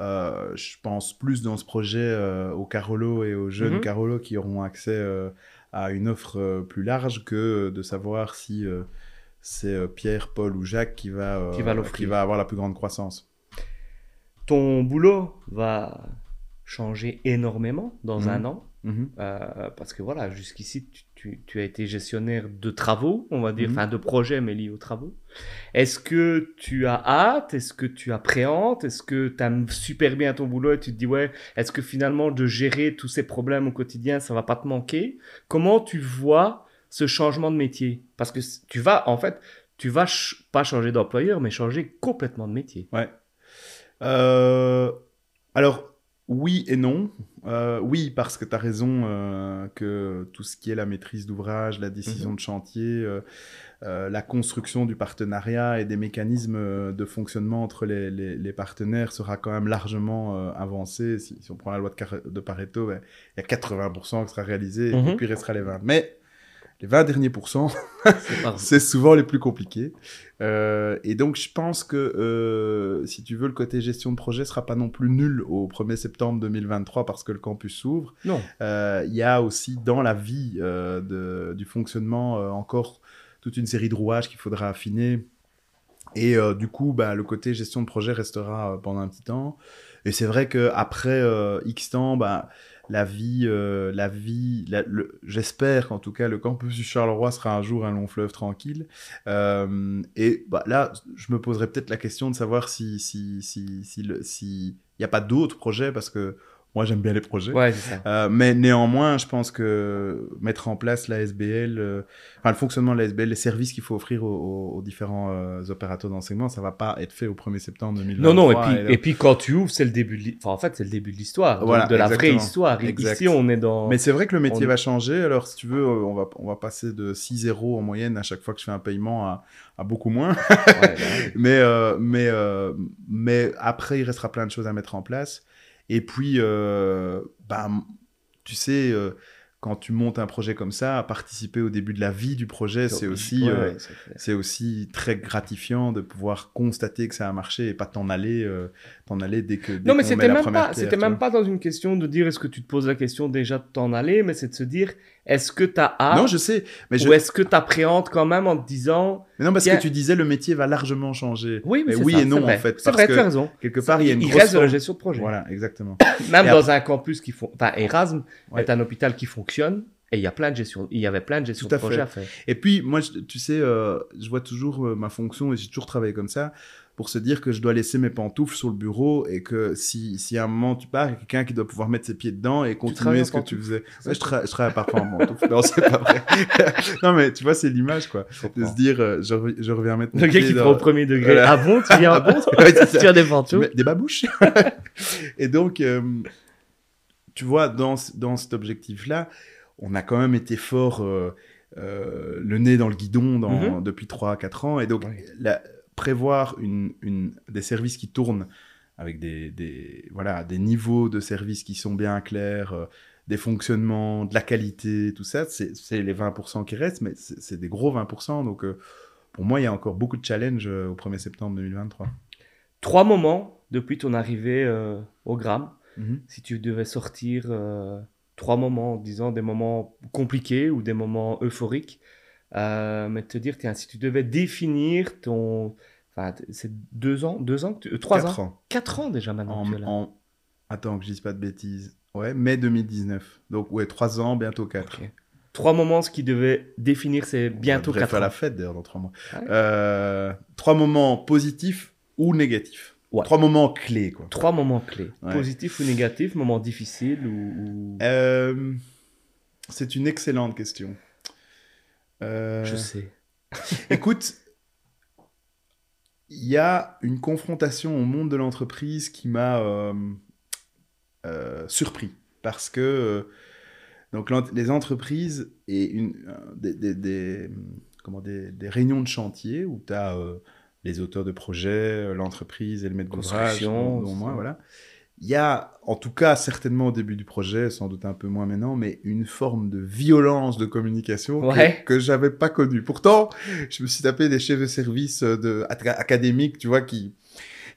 euh, je pense plus dans ce projet euh, aux Carolo et aux jeunes mhm. Carolo qui auront accès à une offre plus large que de savoir si c'est Pierre, Paul ou Jacques qui va, qui va, qui va avoir la plus grande croissance. Ton boulot va changer énormément dans mhm. un an. Mhm. parce que voilà, jusqu'ici, tu, tu, as été gestionnaire de travaux, on va dire, enfin de projets, mais liés aux travaux. Est-ce que tu as hâte? Est-ce que tu appréhendes? Est-ce que tu aimes super bien ton boulot et tu te dis, ouais, est-ce que finalement de gérer tous ces problèmes au quotidien, ça va pas te manquer? Comment tu vois ce changement de métier? Parce que tu vas, en fait, tu vas pas changer d'employeur, mais changer complètement de métier. Ouais. Euh, alors, oui et non. Euh, oui, parce que tu as raison euh, que tout ce qui est la maîtrise d'ouvrage, la décision mhm. de chantier, euh, la construction du partenariat et des mécanismes de fonctionnement entre les, partenaires sera quand même largement avancé. Si, on prend la loi de, Pareto, ben, il y a 80% qui sera réalisé et mhm. puis il restera les 20. Mais les 20 derniers pourcents, <laughs> c'est souvent les plus compliqués. Euh, et donc, je pense que, euh, si tu veux, le côté gestion de projet sera pas non plus nul au 1er septembre 2023 parce que le campus s'ouvre. Non. Euh, il y a aussi dans la vie de, du fonctionnement encore toute une série de rouages qu'il faudra affiner. Et du coup, bah, le côté gestion de projet restera pendant un petit temps. Et c'est vrai qu'après X temps, bah, la vie, euh, la vie, j'espère qu'en tout cas le campus du Charleroi sera un jour un long fleuve tranquille. Euh, et bah, là, je me poserais peut-être la question de savoir si si si si, n'y a pas d'autres projets parce que moi, j'aime bien les projets. Ouais, ça. Euh, mais néanmoins, je pense que mettre en place la SBL, euh, enfin le fonctionnement de la SBL, les services qu'il faut offrir aux, différents euh, opérateurs d'enseignement, ça va pas être fait au 1er septembre 2023. Non, non, et puis, et, puis quand tu ouvres, c'est le début de enfin, en fait, c'est le début de l'histoire, voilà, de, la vraie histoire. Ici, on est dans... Mais c'est vrai que le métier va changer. Alors, si tu veux, on va, on va passer de 6-0 en moyenne à chaque fois que je fais un paiement à, à beaucoup moins. ouais, <laughs> mais, mais, mais après, il restera plein de choses à mettre en place. Et puis, euh, bah, tu sais, euh, quand tu montes un projet comme ça, participer au début de la vie du projet, c'est aussi, euh, c'est aussi très gratifiant de pouvoir constater que ça a marché et pas t'en aller, euh, t'en aller dès que. non, mais c'était même pas, c'était même pas dans une question de dire est-ce que tu te poses la question déjà de t'en aller, mais c'est de se dire est-ce que tu as hâte Non, je sais, mais je... ou est-ce que tu appréhendes quand même en te disant Mais non, parce que tu disais le métier va largement changer. Oui, mais, oui et non en fait. C'est vrai, tu as raison. Quelque part, il y a une il grosse reste de la gestion de projet. Voilà, exactement. <coughs> même dans un campus qui font, enfin Erasme est un hôpital qui fonctionne et il y a plein de gestion, il y avait plein de gestion de projet à faire. Et puis moi, tu sais, euh, je vois toujours euh, ma fonction et j'ai toujours travaillé comme ça pour se dire que je dois laisser mes pantoufles sur le bureau et que si, si à un moment tu pars, il y a quelqu'un qui doit pouvoir mettre ses pieds dedans et continuer ce que tu faisais. Ouais, je, je, travaille parfois en pantoufles. non, c'est pas vrai. <laughs> non, mais tu vois, c'est l'image, quoi. De se dire, euh, je, je, reviens mettre Le gars qui prend au premier degré. Ah bon, tu viens, <laughs> ah bon, <laughs> tu tires des pantoufles. Des babouches. et donc, tu vois, dans, dans cet objectif-là, on a quand même été fort euh, euh, le nez dans le guidon dans, mhm. depuis 3-4 ans. Et donc, prévoir une, des services qui tournent avec des, voilà, des niveaux de services qui sont bien clairs, euh, des fonctionnements, de la qualité, tout ça, c'est les 20% qui restent, mais c'est des gros 20%. Donc, pour moi, il y a encore beaucoup de challenges au 1er septembre 2023. Trois moments depuis ton arrivée au Gramme Mhm. Si tu devais sortir euh, trois moments, disons des moments compliqués ou des moments euphoriques, euh, mais te dire, tiens, si tu devais définir ton. Enfin, c'est deux ans, deux ans, euh, trois Quatre ans? Quatre ans déjà maintenant. En, Attends que je dise pas de bêtises. Ouais, mai 2019. Donc, ouais, trois ans, bientôt quatre. Trois moments, ce qui devait définir, c'est bientôt quatre ans. faire la fête d'ailleurs dans trois mois. trois moments positifs ou négatifs? Trois moments clés, quoi. Trois moments clés. Positif ou négatif, moment difficile ou... Euh, c'est une excellente question. Euh, Je sais. <laughs> <laughs> Écoute, il y a une confrontation au monde de l'entreprise qui m'a euh, surpris. Parce que donc, les entreprises et une, des, des, comment, des, réunions de chantier où tu as les auteurs de projets, euh, l'entreprise et le maître d'ouvrage, dont moi, voilà. Il y a, en tout cas, certainement au début du projet, sans doute un peu moins maintenant, mais une forme de violence de communication que, je j'avais pas connue. Pourtant, je me suis tapé des chefs de service euh, de, académiques, tu vois, qui,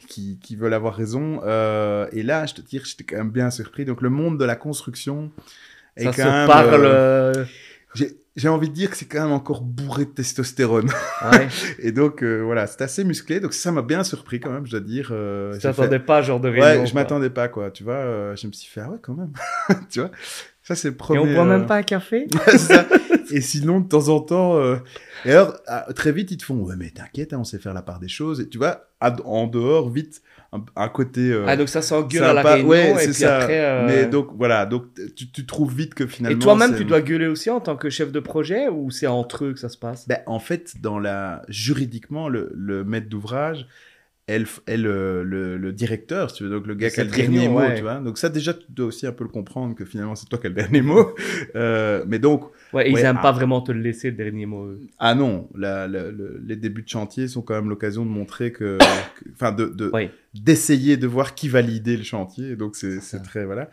qui, qui, veulent avoir raison. Euh, et là, je te dire, j'étais quand même bien surpris. Donc, le monde de la construction est Ça quand se même. Parle... Euh, j'ai envie de dire que c'est quand même encore bourré de testostérone. Ouais. <laughs> et donc, euh, voilà, c'est assez musclé. Donc, ça m'a bien surpris quand même, je dois dire. Euh, tu t'attendais pas à genre de réunion Ouais, je m'attendais pas, quoi. Tu vois, euh, je me suis fait, ah ouais, quand même. <laughs> tu vois, ça, c'est le premier. Et on boit même pas un café? <laughs> Ça. Et sinon, de temps en temps. Et alors, ah, très vite, ils te font, ouais, mais t'inquiète, hein, on sait faire la part des choses. Et tu vois, en dehors, vite, un, côté. Euh, ah, donc ça s'engueule à la réunion, ouais, et puis ça. après. Euh... Mais donc, voilà, donc tu, tu, trouves vite que finalement. Et toi-même, tu dois gueuler aussi en tant que chef de projet ou c'est entre eux que ça se passe? Ben, En fait, dans la... juridiquement, le, le maître d'ouvrage, elle, elle euh, le, le, directeur, si tu veux, donc le gars qui a le dernier mot, tu vois. Donc ça, déjà, tu dois aussi un peu le comprendre que finalement, c'est toi qui as le dernier mot. <laughs> Euh, mais donc... Ouais, ils n'aiment ah. pas vraiment te le laisser, le dernier mot. Ah non, la, les débuts de chantier sont quand même l'occasion de montrer que... <coughs> Enfin, de, de d'essayer de voir qui validait le chantier. Donc c'est très... Voilà.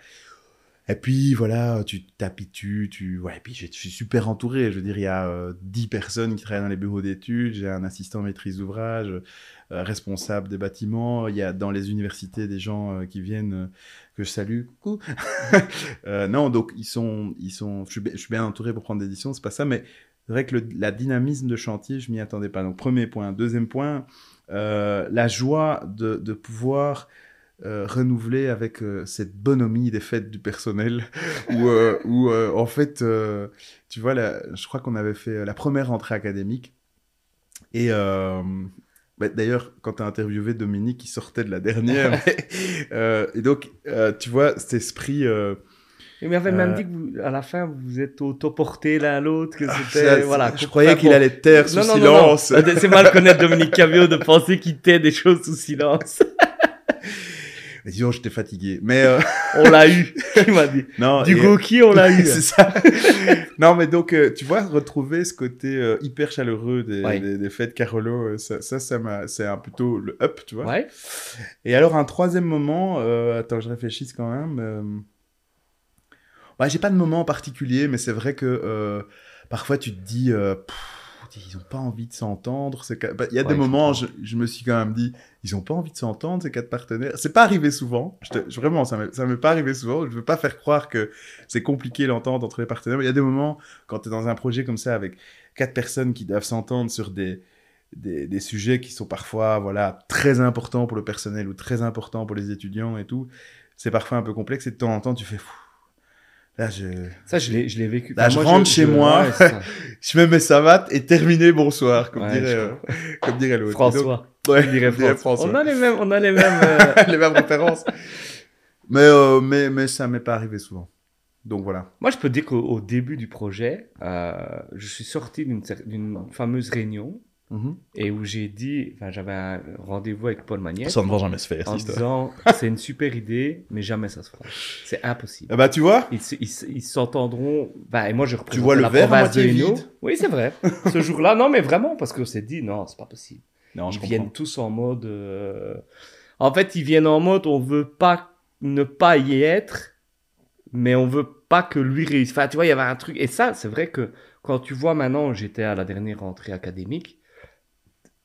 Et puis voilà, tu t'habitues, tu ouais, et puis je suis super entouré. Je veux dire, il y a euh, 10 personnes qui travaillent dans les bureaux d'études, j'ai un assistant maîtrise d'ouvrage, euh, responsable des bâtiments, il y a dans les universités des gens euh, qui viennent euh, que je salue, coucou. <laughs> non, donc ils sont ils sont je suis, bien entouré pour prendre des décisions, c'est pas ça mais c'est vrai que le, la dynamisme de chantier, je m'y attendais pas. Donc premier point, deuxième point, la joie de, de pouvoir euh, renouveler avec euh, cette bonhomie des fêtes du personnel <laughs> où, euh, <laughs> où en fait tu vois je crois qu'on avait fait la première rentrée académique et bah, d'ailleurs quand tu as interviewé Dominique il sortait de la dernière <laughs> et donc tu vois cet esprit il m'avait même dit que à la fin, vous vous êtes autoporté l'un à l'autre, que ah, c'était, voilà. Je croyais qu'il allait taire sous silence. C'est mal connaître Dominique Cavio de penser qu'il tait des choses sous silence. Mais disons, j'étais fatigué. Mais euh, <laughs> on l'a eu, <laughs> il m'a dit. Non, du qui on l'a <laughs> eu. c'est ça. non, mais donc, euh, tu vois, retrouver ce côté euh, hyper chaleureux des, des, fêtes Carolo, ça, ça, ça c'est un plutôt le up, tu vois. Ouais. Et alors, un troisième moment, attends, je réfléchisse quand même. Bah, j'ai pas de moment en particulier, mais c'est vrai que parfois tu te dis ils ont pas envie de s'entendre. Bah, il y a des moments, je, je, me suis quand même dit, ils ont pas envie de s'entendre, ces quatre partenaires. C'est pas arrivé souvent. Je vraiment, ça m'est pas arrivé souvent. Je veux pas faire croire que c'est compliqué l'entente entre les partenaires. Mais il y a des moments, quand tu es dans un projet comme ça, avec quatre personnes qui doivent s'entendre sur des, des, des, sujets qui sont parfois, voilà, très importants pour le personnel ou très importants pour les étudiants et tout, c'est parfois un peu complexe. Et de temps en temps, tu fais, fou, Là, je... Ça, je l'ai, je l'ai vécu. Là, je rentre chez moi, <laughs> je me mets savates et terminé, bonsoir, comme dirait, euh, comme dirait l'autre. François. Donc, ouais, dirait François. On a les mêmes, on a les mêmes, <laughs> euh... les mêmes références. mais, euh, mais, mais ça m'est pas arrivé souvent. Donc voilà. Moi, je peux dire qu'au début du projet, euh, je suis sorti d'une, d'une fameuse réunion Mhm. Et où j'ai dit, enfin, j'avais un rendez-vous avec Paul Magnette. Ça ne va jamais se faire, En disant, <laughs> c'est une super idée, mais jamais ça se fera. C'est impossible. Ah bah, tu vois? Ils s'entendront. Bah, et moi, je représente tu vois le la verre vide? Oui, c'est vrai. <laughs> Ce jour-là, non, mais vraiment, parce qu'on s'est dit, non, c'est pas possible. Non, ils viennent tous en mode. Euh, en fait, ils viennent en mode, on veut pas ne pas y être, mais on veut pas que lui réussisse. Enfin, tu vois, il y avait un truc. Et ça, c'est vrai que quand tu vois maintenant, j'étais à la dernière rentrée académique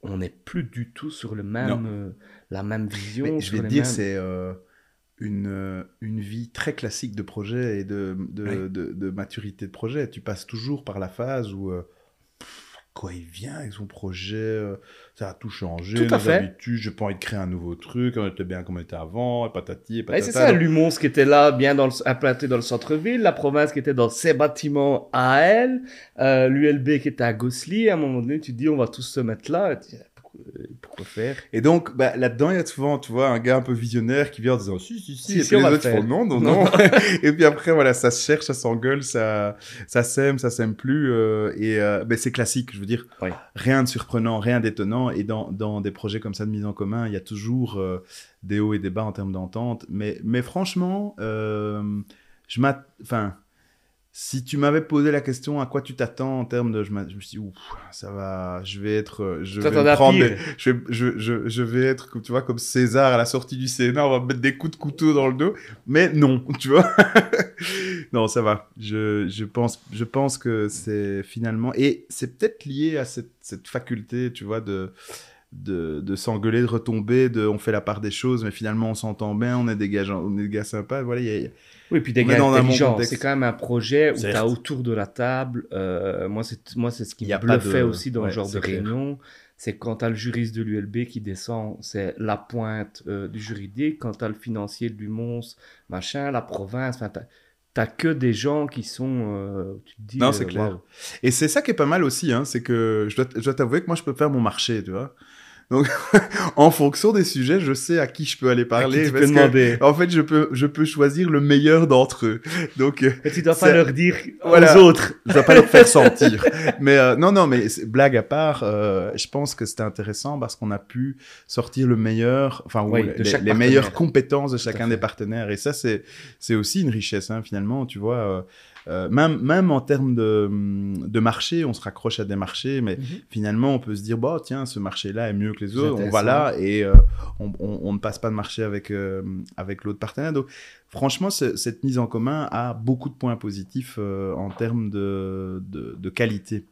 on n'est plus du tout sur le même, euh, la même vision. je vais te dire, c'est euh, une, euh, une vie très classique de projet et de, de, de, maturité de projet. Tu passes toujours par la phase où quoi il vient avec son projet, ça a tout changé, tout à fait. j'ai pas envie de créer un nouveau truc, on était bien comme on était avant, et patati, et patata. c'est ça, l'humour qui était là, bien dans le, implanté dans le centre-ville, la province qui était dans ses bâtiments à elle, euh, l'ULB qui était à Gossely, à un moment donné, tu te dis, on va tous se mettre là, pourquoi faire Et donc, bah, là-dedans, il y a souvent, tu vois, un gars un peu visionnaire qui vient en disant si, si, si, et puis les autres font non, non, non. <laughs> <laughs> et puis après, voilà, ça se cherche, ça s'engueule, ça, ça s'aime, ça s'aime plus. Euh, et euh, ben, c'est classique, je veux dire, rien de surprenant, rien d'étonnant. Et dans, dans des projets comme ça de mise en commun, il y a toujours euh, des hauts et des bas en termes d'entente. Mais, mais franchement, je m'attends. Enfin si tu m'avais posé la question à quoi tu t'attends en termes de, je, me suis dit, ça va, je vais être, je vais prendre, je, je, je, je, vais être, tu vois, comme César à la sortie du Sénat, on va mettre des coups de couteau dans le dos, mais non, <laughs> tu vois, non, ça va. Je, je pense, je pense que c'est finalement, et c'est peut-être lié à cette, cette faculté, tu vois, de de, de s'engueuler, de retomber, de on fait la part des choses, mais finalement on s'entend bien, on est des gars, on est des gars sympas. Voilà, y a, oui, puis des gars intelligents. C'est quand même un projet où tu as autour de la table. Euh, moi, c'est moi c'est ce qui m'a fait aussi dans le genre de réunion. C'est quand tu as le juriste de l'ULB qui descend, c'est la pointe euh, du juridique. Quand tu as le financier de l'UMONS, machin, la province, enfin, t'as que des gens qui sont. Euh, tu te dis, non, c'est clair. Et c'est ça qui est pas mal aussi, hein, c'est que je dois, je dois t'avouer que moi, je peux faire mon marché, tu vois. Donc, <laughs> en fonction des sujets, je sais à qui je peux aller parler. tu peux demander. en fait, je peux, je peux choisir le meilleur d'entre eux. Donc, euh, tu dois pas leur dire aux autres. Je dois pas leur faire <laughs> sentir. Mais euh, non, non, mais blague à part, euh, je pense que c'était intéressant parce qu'on a pu sortir le meilleur, enfin, les, meilleures compétences de chacun des partenaires. Et ça, c'est, c'est aussi une richesse, hein, finalement. Tu vois, euh, même, même en termes de, de, marché, on se raccroche à des marchés, mais mhm. finalement, on peut se dire, bah, tiens, ce marché-là est mieux que les autres, on va là et euh, on, on, ne passe pas de marché avec, euh, avec l'autre partenaire. Donc, franchement, cette mise en commun a beaucoup de points positifs en termes de, de, de qualité.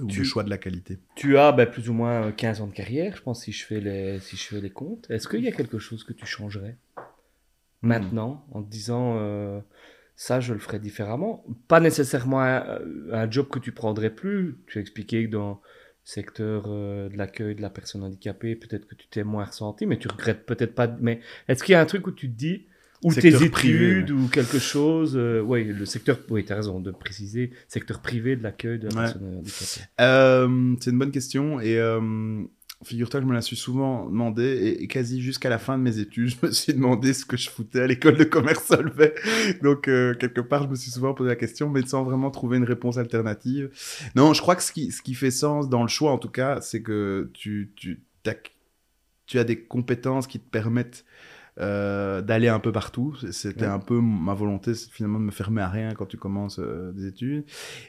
Du choix de la qualité. Tu as ben, plus ou moins 15 ans de carrière, je pense, si je fais les, si je fais les comptes. Est-ce qu'il y a quelque chose que tu changerais hmm. maintenant en te disant ça, je le ferais différemment. Pas nécessairement un, job que tu prendrais plus. Tu as expliqué que dans le secteur euh, de l'accueil de la personne handicapée, peut-être que tu t'es moins ressenti, mais tu regrettes peut-être pas. Mais est-ce qu'il y a un truc où tu te dis, ou tes études, ou quelque chose euh, Oui, le secteur, oui, tu as raison de préciser, secteur privé de l'accueil de la personne handicapée. Euh, c'est une bonne question. Et Figure-toi que je me la suis souvent demandé et, quasi jusqu'à la fin de mes études, <laughs> je me suis demandé ce que je foutais à l'école de commerce Solvay. Donc, euh, quelque part, je me suis souvent posé la question, mais sans vraiment trouver une réponse alternative. Non, je crois que ce qui, ce qui fait sens dans le choix, en tout cas, c'est que tu, tu, as, tu as des compétences qui te permettent euh, d'aller un peu partout. C'était un peu ma volonté, finalement, de me fermer à rien quand tu commences euh, des études.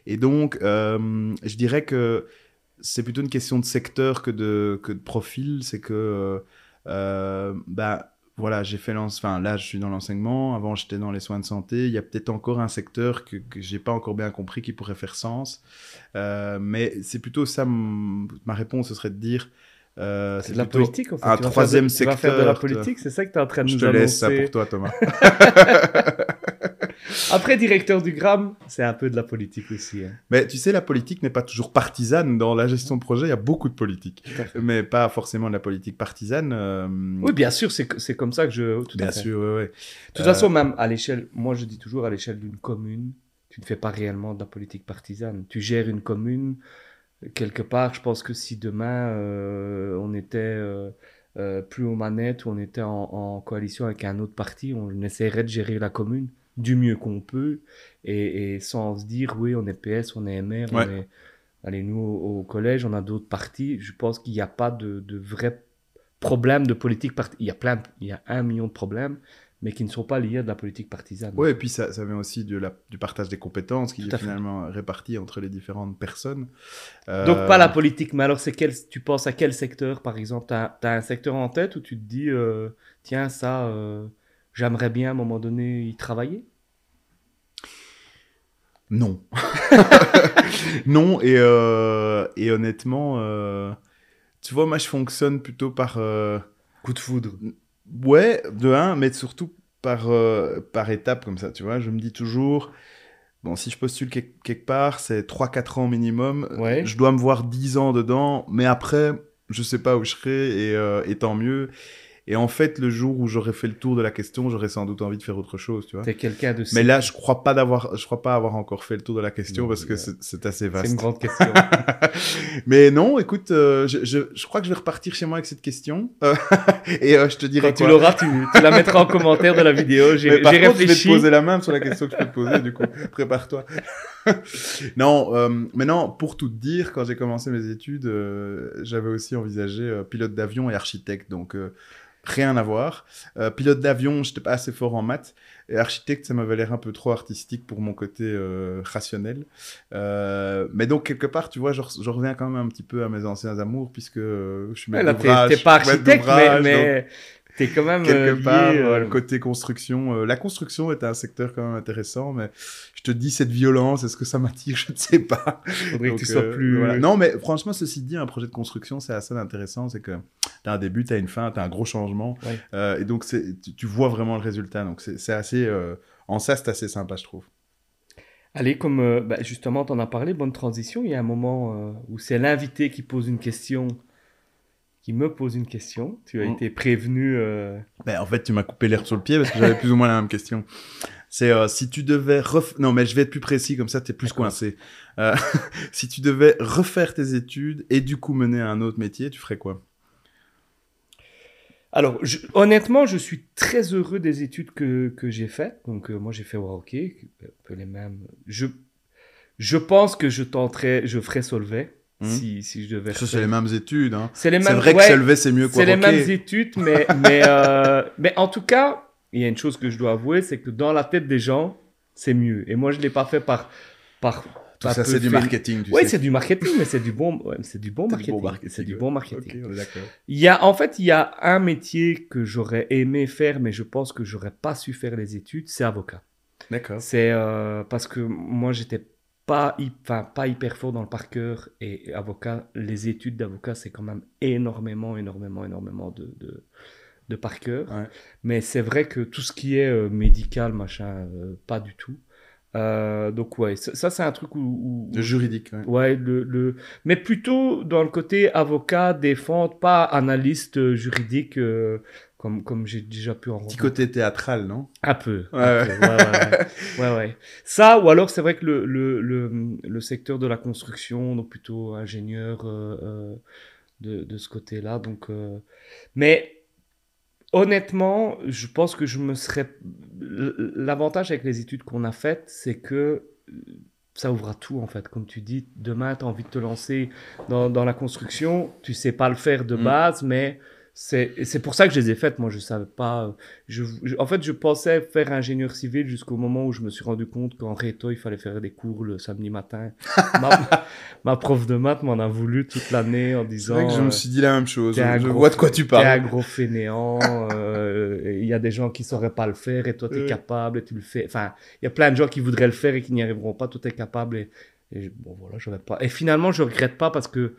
Et donc, je dirais que c'est plutôt une question de secteur que de, que de profil. C'est que, euh, bah, voilà, j'ai fait enfin là je suis dans l'enseignement, avant j'étais dans les soins de santé, il y a peut-être encore un secteur que, que j'ai pas encore bien compris qui pourrait faire sens, euh, mais c'est plutôt ça, ma réponse ce serait de dire, euh, c'est de la politique en fait. Un troisième secteur. Tu vas faire de la politique, c'est ça que tu es en train de nous annoncer. Je te laisse ça pour toi Thomas. <laughs> Après, directeur du Gram, c'est un peu de la politique aussi. Hein. Mais tu sais, la politique n'est pas toujours partisane. Dans la gestion de projet, il y a beaucoup de politique. Mais pas forcément de la politique partisane. Euh, oui, bien sûr, c'est comme ça que je... Tout bien sûr, oui, oui. De toute façon, même à l'échelle, moi je dis toujours, à l'échelle d'une commune, tu ne fais pas réellement de la politique partisane. Tu gères une commune, quelque part, je pense que si demain euh, on était... Euh, plus aux manettes, ou on était en, en, coalition avec un autre parti, on essaierait de gérer la commune du mieux qu'on peut et, sans se dire oui on est PS on est MR on est... allez nous au, collège on a d'autres partis je pense qu'il n'y a pas de, de vrais problèmes de politique il y a plein il y a un million de problèmes mais qui ne sont pas liés à de la politique partisane. Oui, et puis ça, ça vient aussi de la, du partage des compétences qui est finalement réparti entre les différentes personnes. Donc pas la euh, politique, mais alors c'est quel, tu penses à quel secteur par exemple? Tu as, un secteur en tête où tu te dis, euh, tiens, ça, euh, j'aimerais bien à un moment donné y travailler? Non. <laughs> non, et, euh, et honnêtement, euh, tu vois, moi je fonctionne plutôt par... Euh, Coup de foudre. Ouais, de un, mais surtout par, par étapes comme ça, tu vois. Je me dis toujours, bon, si je postule quelque part, c'est 3-4 ans minimum. Ouais. Je dois me voir 10 ans dedans, mais après, je sais pas où je serai, et, et tant mieux. Et en fait, le jour où j'aurais fait le tour de la question, j'aurais sans doute envie de faire autre chose, tu vois. T'es quelqu'un de. Mais là, je crois pas d'avoir, je crois pas avoir encore fait le tour de la question parce que c'est assez vaste. C'est une grande question. <laughs> Mais non, écoute, euh, je, je, je, crois que je vais repartir chez moi avec cette question euh, <laughs> et euh, je te dirai. Quand tu l'auras, tu, tu, la mettras en commentaire de la vidéo. <laughs> J'ai réfléchi. je vais te poser la main sur la question que je peux te poser. du coup, prépare-toi. <laughs> non, euh, mais non, pour tout dire, quand j'ai commencé mes études, j'avais aussi envisagé pilote d'avion et architecte, donc rien à voir. Euh, pilote d'avion, j'étais pas assez fort en maths. Et architecte, ça m'avait l'air un peu trop artistique pour mon côté euh, rationnel. Euh, mais donc, quelque part, tu vois, je, reviens quand même un petit peu à mes anciens amours, puisque je suis maître d'ouvrage. T'es pas architecte, mais... mais... T'es quand même quelque part le côté construction. la construction est un secteur quand même intéressant, mais je te dis cette violence, est-ce que ça m'attire? <laughs> Je ne sais pas. Faudrait que tu sois plus. Non, mais franchement, ceci dit, un projet de construction, c'est assez intéressant, c'est que t'as un début, t'as une fin, t'as un gros changement, et donc tu, tu, vois vraiment le résultat. Donc c'est assez, en ça, c'est assez sympa, je trouve. Allez, comme euh, bah, justement, tu en as parlé, bonne transition. Il y a un moment euh, où c'est l'invité qui pose une question, qui me pose une question. Tu as mm. été prévenu. Euh, ben, en fait, tu m'as coupé l'air sur le pied parce que j'avais plus ou moins la même question. C'est si tu devais ref... non mais je vais être plus précis comme ça tu es plus coincé. <laughs> si tu devais refaire tes études et du coup mener un autre métier, tu ferais quoi? Alors, honnêtement, je suis très heureux des études que, que j'ai faites. Donc, euh, moi, j'ai fait OK, un peu les mêmes. Je, je pense que je tenterai, je ferai Solvay. Hmm. Si, si, je devais. Ça, c'est les mêmes études. Hein. C'est mêmes. vrai que Solvay, c'est mieux que C'est les mêmes études, mais, <laughs> mais, euh, mais en tout cas, il y a une chose que je dois avouer, c'est que dans la tête des gens, c'est mieux. Et moi, je ne l'ai pas fait par, par, ça, c'est du marketing. Oui, c'est du marketing, mais c'est du bon, c'est du bon marketing. C'est du bon marketing. il y a, en fait, il y a un métier que j'aurais aimé faire, mais je pense que j'aurais pas su faire les études, c'est avocat. D'accord. C'est euh, parce que moi, j'étais pas, enfin, pas hyper fort dans le par cœur et avocat, les études d'avocat, c'est quand même énormément, énormément, énormément de, de, de par cœur. Mais c'est vrai que tout ce qui est euh, médical, machin, euh, pas du tout. Euh, donc ouais, ça, c'est un truc où, le juridique. Ouais, le, le, mais plutôt dans le côté avocat, défendre, pas analyste juridique comme comme j'ai déjà pu en. Petit côté théâtral, non? Un peu. Ouais, ouais, ouais, Ça ou alors c'est vrai que le, le, le, le, secteur de la construction, donc plutôt ingénieur de, de ce côté-là, donc. mais honnêtement, je pense que je me serais. L'avantage avec les études qu'on a faites, c'est que ça ouvre à tout en fait. Comme tu dis, demain, tu as envie de te lancer dans, dans, la construction, tu sais pas le faire de mm. base, mais c'est pour ça que je les ai faites. Moi, je savais pas. Je, en fait, je pensais faire ingénieur civil jusqu'au moment où je me suis rendu compte qu'en réto, il fallait faire des cours le samedi matin. <laughs> ma, prof de maths m'en a voulu toute l'année en disant. C'est vrai que je me suis dit la même chose. Je vois de quoi tu parles. T'es un gros fainéant. Euh, il y a des gens qui sauraient pas le faire et toi, tu es capable et tu le fais. Enfin, il y a plein de gens qui voudraient le faire et qui n'y arriveront pas. Toi, tu es capable et, et bon, voilà, j'aurais pas. Et finalement, je regrette pas parce que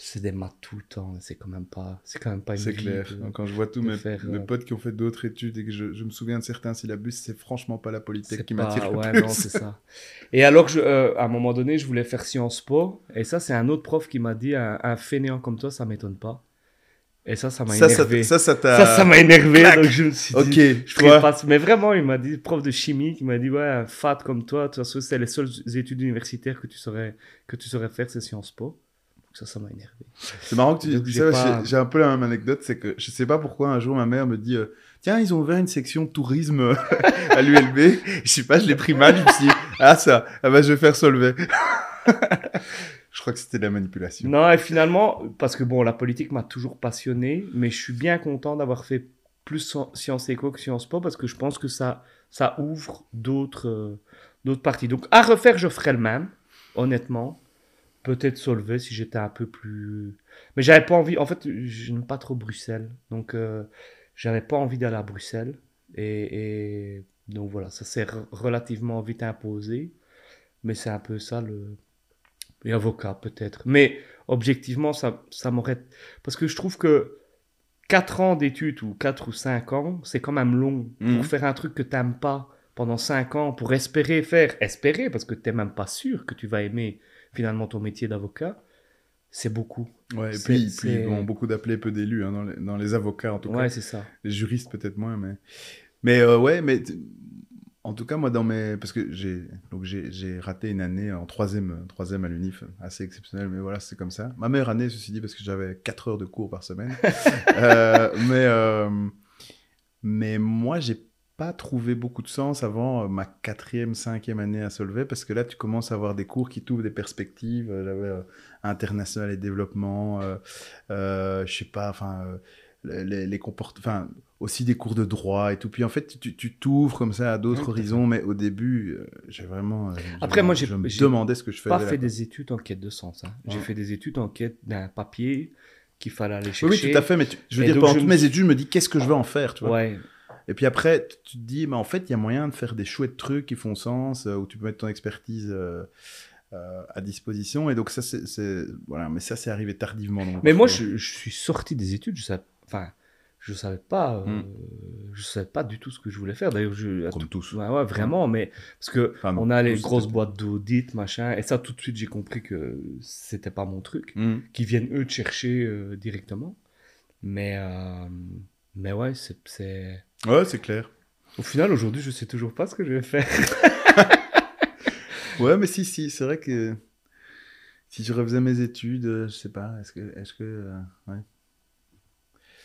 c'est des maths tout le temps. C'est quand même pas, c'est quand même pas une C'est clair. quand je vois tous mes, mes, potes qui ont fait d'autres études et que je, je, me souviens de certains syllabus, c'est franchement pas la politique qui m'attire le plus. non, c'est ça. Et alors, je, euh, à un moment donné, je voulais faire Sciences Po. Et ça, c'est un autre prof qui m'a dit, un, un, fainéant comme toi, ça m'étonne pas. Et ça, ça m'a énervé. Ça, ça, ça, ça m'a énervé. Donc je me suis dit, okay, je pas. Mais vraiment, il m'a dit, prof de chimie, qui m'a dit, ouais, un fat comme toi, de toute façon, c'est les seules études universitaires que tu saurais, que tu saurais faire, c'est Sciences Po. Ça, ça m'a énervé. C'est marrant que tu. J'ai un peu la même anecdote. C'est que je sais pas pourquoi un jour ma mère me dit euh, Tiens, ils ont ouvert une section tourisme à l'ULB. <laughs> je sais pas, je l'ai pris mal. Je me suis dit Ah, ça, ah bah, je vais faire Solvay. <laughs> je crois que c'était de la manipulation. Non, et finalement, parce que bon, la politique m'a toujours passionné, mais je suis bien content d'avoir fait plus Sciences Éco que Sciences Po parce que je pense que ça, ça ouvre d'autres euh, d'autres parties. Donc, à refaire, je ferai le même, honnêtement peut-être Solvay si j'étais un peu plus. Mais j'avais pas envie. En fait, je n'aime pas trop Bruxelles. Donc, euh, j'avais pas envie d'aller à Bruxelles. Et, donc voilà, ça s'est relativement vite imposé. Mais c'est un peu ça le. Et avocat, peut-être. Mais objectivement, ça, ça m'aurait. Parce que je trouve que 4 ans d'études ou 4 ou 5 ans, c'est quand même long. Pour mhm. faire un truc que tu n'aimes pas pendant 5 ans, pour espérer faire. Espérer, parce que tu n'es même pas sûr que tu vas aimer finalement ton métier d'avocat, c'est beaucoup. Ouais, et puis, puis bon, beaucoup d'appelés, peu d'élus, hein, dans, les, dans, les, avocats en tout cas. Ouais, c'est ça. Les juristes peut-être moins, mais... Mais euh, ouais, mais en tout cas, moi, dans mes... Parce que j'ai raté une année en troisième, troisième à l'UNIF, assez exceptionnel, mais voilà, c'est comme ça. Ma meilleure année, ceci dit, parce que j'avais 4 heures de cours par semaine. <laughs> euh, mais, euh, mais moi, j'ai pas trouvé beaucoup de sens avant euh, ma quatrième, cinquième année à Solvay, parce que là, tu commences à avoir des cours qui t'ouvrent des perspectives. Euh, j'avais euh, international et développement, euh, je sais pas, enfin, les, les comportements, enfin, aussi des cours de droit et tout. Puis en fait, tu t'ouvres comme ça à d'autres horizons, mais au début, j'ai vraiment. Après, moi, j'ai demandé ce que je faisais. pas fait des études en quête de sens. Hein. J'ai fait des études en quête d'un papier qu'il fallait aller chercher. Oui, tout à fait, mais je veux dire, pendant toutes mes études, je me dis qu'est-ce que je veux en faire, tu vois? Ouais. Et puis après, tu te dis, mais en fait, il y a moyen de faire des chouettes trucs qui font sens, où tu peux mettre ton expertise à disposition. Et donc, ça, c'est. Voilà, mais ça, c'est arrivé tardivement. mais moi, je, je, suis sorti des études, je sais. Enfin je savais pas, euh, hmm. je savais pas du tout ce que je voulais faire. D'ailleurs, je comme tous. Ouais, ouais, vraiment, mais parce que on a les grosses boîtes d'audit, machin, et ça tout de suite j'ai compris que c'était pas mon truc, hmm. qui viennent eux te chercher euh, directement. Mais euh, mais ouais, c'est ouais, c'est clair. Au final, aujourd'hui, je sais toujours pas ce que je vais faire. ouais, mais si, si, c'est vrai que si je refaisais mes études, je sais pas, est-ce que, est-ce que, ouais.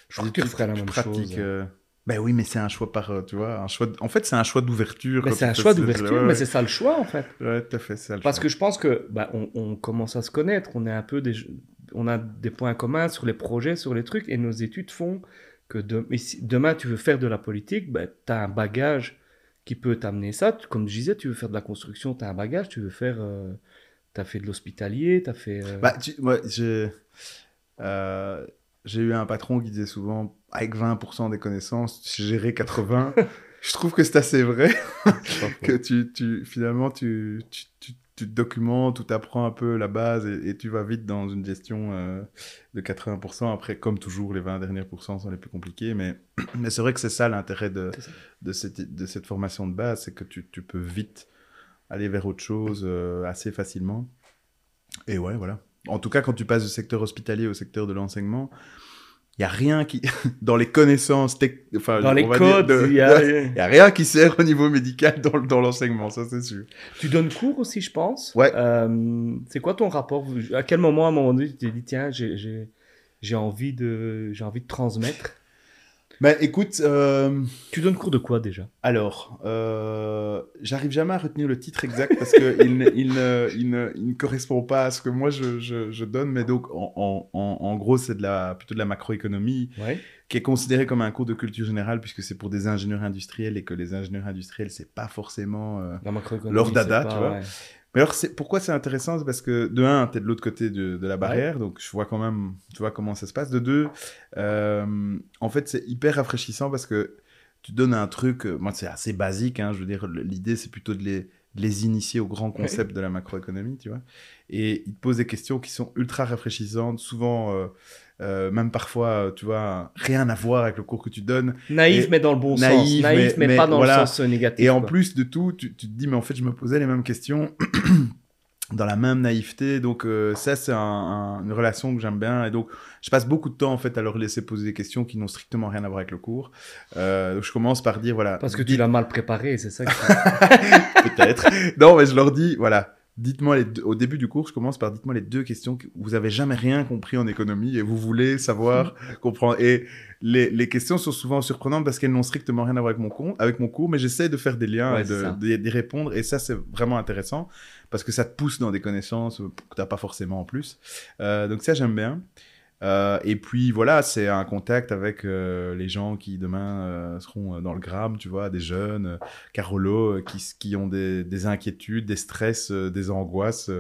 Je crois que tu ferais la même chose. Euh... Ben oui, mais c'est un choix par, euh, tu vois, un choix. En fait, c'est un choix d'ouverture. c'est un choix d'ouverture, mais c'est ça le choix en fait. Ouais, tout à fait, c'est Parce que je pense que, bah, on, on, commence à se connaître, on est un peu des, on a des points communs sur les projets, sur les trucs, et nos études font que demain tu veux faire de la politique, ben, tu as un bagage qui peut t'amener ça. Comme je disais, tu veux faire de la construction, tu as un bagage, tu veux faire. Euh, tu as fait de l'hospitalier, tu as fait. Euh, bah, tu, ouais, je. Euh, j'ai eu un patron qui disait souvent, avec 20% des connaissances, gérer 80. <laughs> je trouve que c'est assez vrai <laughs> que tu, tu, finalement, tu, tu, tu, tu, te documentes, tu apprends un peu la base et, tu vas vite dans une gestion euh, de 80%. Après, comme toujours, les 20 derniers pourcents sont les plus compliqués. Mais, <clears throat> mais c'est vrai que c'est ça l'intérêt de, de, cette, de cette formation de base, c'est que tu, tu peux vite aller vers autre chose euh, assez facilement. Et ouais, voilà. En tout cas, quand tu passes du secteur hospitalier au secteur de l'enseignement, il n'y a rien qui, <laughs> dans les connaissances, enfin, dans les codes, il n'y a... <laughs> a... rien qui sert au niveau médical dans, dans l'enseignement, ça c'est sûr. Tu donnes cours aussi, je pense. Ouais. Euh, c'est quoi ton rapport? À quel moment, à un moment donné, tu t'es dit, tiens, j'ai envie, de, envie de transmettre? Bah écoute. Euh, tu donnes cours de quoi déjà? Alors, euh, j'arrive jamais à retenir le titre exact parce qu'il il ne, il ne, il ne, il ne correspond pas à ce que moi je, je, je donne, mais donc en, en, en gros, c'est de la, plutôt de la macroéconomie qui est considérée comme un cours de culture générale puisque c'est pour des ingénieurs industriels et que les ingénieurs industriels, c'est pas forcément euh, leur dada, tu vois. Mais alors, pourquoi c'est intéressant? C'est parce que, de un, tu es de l'autre côté de, de, la barrière, donc je vois quand même, tu vois comment ça se passe. De deux, euh, en fait, c'est hyper rafraîchissant parce que tu donnes un truc, euh, moi, c'est assez basique, hein, je veux dire, l'idée, c'est plutôt de les, les initier au grand concept de la macroéconomie, tu vois. Et ils te posent des questions qui sont ultra rafraîchissantes, souvent... Euh, euh, même parfois, tu vois, rien à voir avec le cours que tu donnes. Naïf, mais dans le bon sens. Naïf, mais, pas dans le sens négatif. Et en plus de tout, tu, tu, te dis, mais en fait, je me posais les mêmes questions <clears throat> dans la même naïveté. Donc, euh, ça, c'est une relation que j'aime bien. Et donc, je passe beaucoup de temps, en fait, à leur laisser poser des questions qui n'ont strictement rien à voir avec le cours. Euh, je commence par dire, voilà. Parce que tu l'as mal préparé, c'est ça <laughs> Peut-être. Non, mais je leur dis, voilà Dites-moi les au début du cours, je commence par dites-moi les deux questions que vous avez jamais rien compris en économie et vous voulez savoir <laughs> comprendre. Et les, les, questions sont souvent surprenantes parce qu'elles n'ont strictement rien à voir avec mon cours, avec mon cours, mais j'essaie de faire des liens et d'y répondre. Et ça, c'est vraiment intéressant parce que ça te pousse dans des connaissances que t'as pas forcément en plus. Euh, donc ça, j'aime bien. Euh, et puis voilà, c'est un contact avec euh, les gens qui demain euh, seront dans le gramme, tu vois, des jeunes, Carolo, qui, qui ont des, des, inquiétudes, des stress, des angoisses,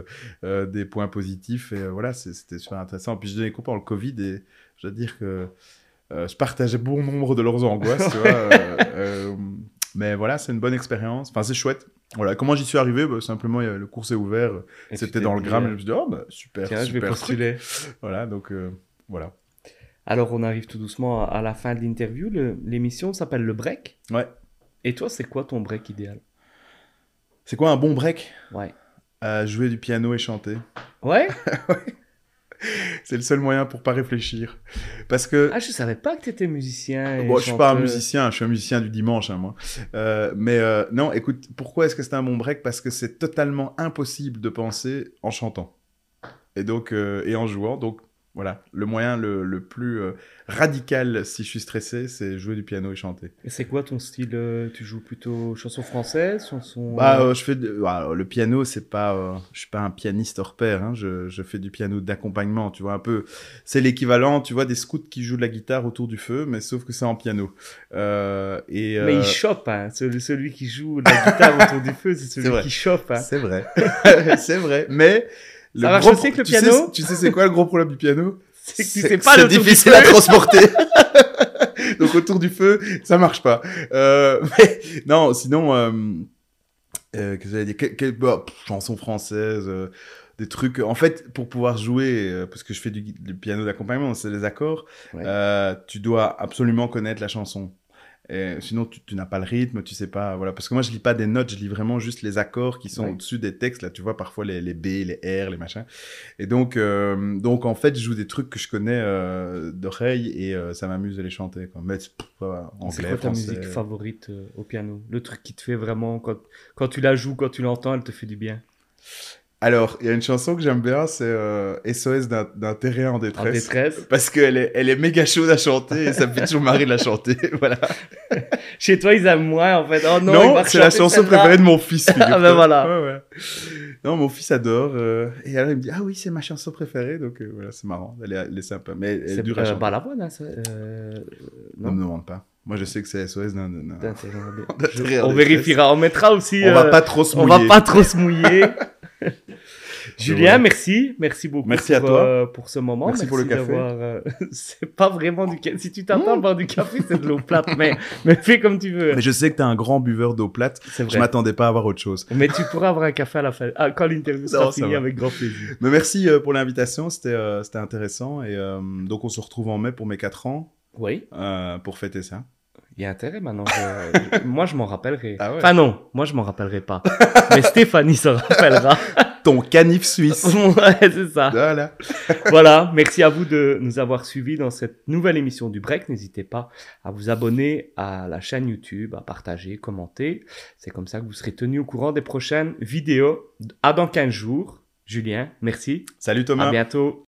des points positifs. Et voilà, c'était super intéressant. Puis je donnais cours pendant le Covid et je dois dire que je partageais bon nombre de leurs angoisses, tu vois. <laughs> mais voilà, c'est une bonne expérience. Enfin, c'est chouette. Voilà, comment j'y suis arrivé? Bah, Simplement, le cours s'est ouvert, c'était dans le gramme, et je me suis dit, oh, bah, super, Tiens, super. Je vais postuler. Voilà, donc voilà. Alors, on arrive tout doucement à la fin de l'interview. L'émission s'appelle Le Break. Ouais. Et toi, c'est quoi ton break idéal? C'est quoi un bon break? Ouais. Euh, jouer du piano et chanter. <laughs> Ouais? C'est le seul moyen pour pas réfléchir. Parce que. Ah, je savais pas que tu étais musicien. Et bon, je suis pas un musicien, je suis un musicien du dimanche, hein, moi. Euh, mais euh, non, écoute, pourquoi est-ce que c'est un bon break? Parce que c'est totalement impossible de penser en chantant. Et donc, et en jouant. Donc, voilà, le moyen le, le plus euh, radical si je suis stressé, c'est jouer du piano et chanter. Et c'est quoi ton style euh, Tu joues plutôt chanson française, chanson Bah, euh, je fais bah, le piano, c'est pas, je suis pas un pianiste hors pair. Hein, je, je, fais du piano d'accompagnement, tu vois un peu. C'est l'équivalent, tu vois, des scouts qui jouent de la guitare autour du feu, mais sauf que c'est en piano. et mais il chope, hein, celui, celui, qui joue de la guitare <laughs> autour du feu, c'est celui qui chope. Hein. C'est vrai, <laughs> <laughs> c'est vrai. Mais le gros, je sais que le tu piano. Sais, tu sais, c'est quoi le gros problème du piano <laughs> c'est que tu sais pas C'est difficile à transporter. <laughs> <laughs> Donc autour du feu, ça marche pas. Euh, mais non, sinon, euh, euh, que j'allais dire, que, que, bah, pff, chansons françaises, euh, des trucs. En fait, pour pouvoir jouer, euh, parce que je fais du, du piano d'accompagnement, c'est des accords. Ouais. euh, tu dois absolument connaître la chanson. Et sinon, tu, tu n'as pas le rythme, tu sais pas. Voilà, parce que moi, je lis pas des notes, je lis vraiment juste les accords qui sont au-dessus des textes. Là, tu vois parfois les, les B, les R, les machins. Et donc, euh, donc en fait, je joue des trucs que je connais euh, d'oreille et euh, ça m'amuse de les chanter. Quoi. Mais pff, voilà, C'est anglais, quoi ta français. musique favorite au piano? Le truc qui te fait vraiment, quand, quand tu la joues, quand tu l'entends, elle te fait du bien? Alors, il y a une chanson que j'aime bien, c'est euh, SOS d'un d'un terrien en En détresse. détresse. Parce qu'elle est, elle est méga chaude à chanter et ça me fait toujours marrer de la chanter. <laughs> voilà. <laughs> Chez toi, ils aiment moins, en fait. Oh non, Non, c'est la chanson préférée de mon fils. <laughs> Ah, ben voilà. Ouais, ouais. Non, mon fils adore. euh, et alors, il me dit Ah oui, c'est ma chanson préférée. Donc euh, voilà, c'est marrant. Elle est, elle est sympa. Mais elle est dure à euh, chanter. Balavoine, hein, ça euh, Ne Non, me demande pas. Moi, je sais que c'est SOS d'un. On détresse. vérifiera. On mettra aussi. On va euh, pas trop se on mouiller. va pas trop se mouiller. Julien, merci, merci beaucoup Merci à pour, toi. euh, pour ce moment. Merci pour le café. euh, <laughs> c'est pas vraiment du café. Si tu t'attends à boire du café, c'est de l'eau plate, mais, mais fais comme tu veux. Mais je sais que t'es un grand buveur d'eau plate. C'est Je vrai. m'attendais pas à avoir autre chose. Mais tu pourras avoir un café à la fin. Ah, quand l'interview sera finie, avec grand plaisir. Mais merci euh, pour l'invitation. C'était c'était intéressant. Et donc, on se retrouve en mai pour mes 4 ans Oui, pour fêter ça. Il y a intérêt maintenant. je- moi, je m'en rappellerai. Ah ouais. Enfin, non, moi, je m'en rappellerai pas. mais <laughs> Stéphanie s'en rappellera. Ton canif suisse. <laughs> ouais, c'est ça. voilà. voilà, merci à vous de nous avoir suivis dans cette nouvelle émission du Break. N'hésitez pas à vous abonner à la chaîne YouTube, à partager, commenter. C'est comme ça que vous serez tenu au courant des prochaines vidéos. À dans 15 jours. Julien, merci. Salut Thomas. À bientôt.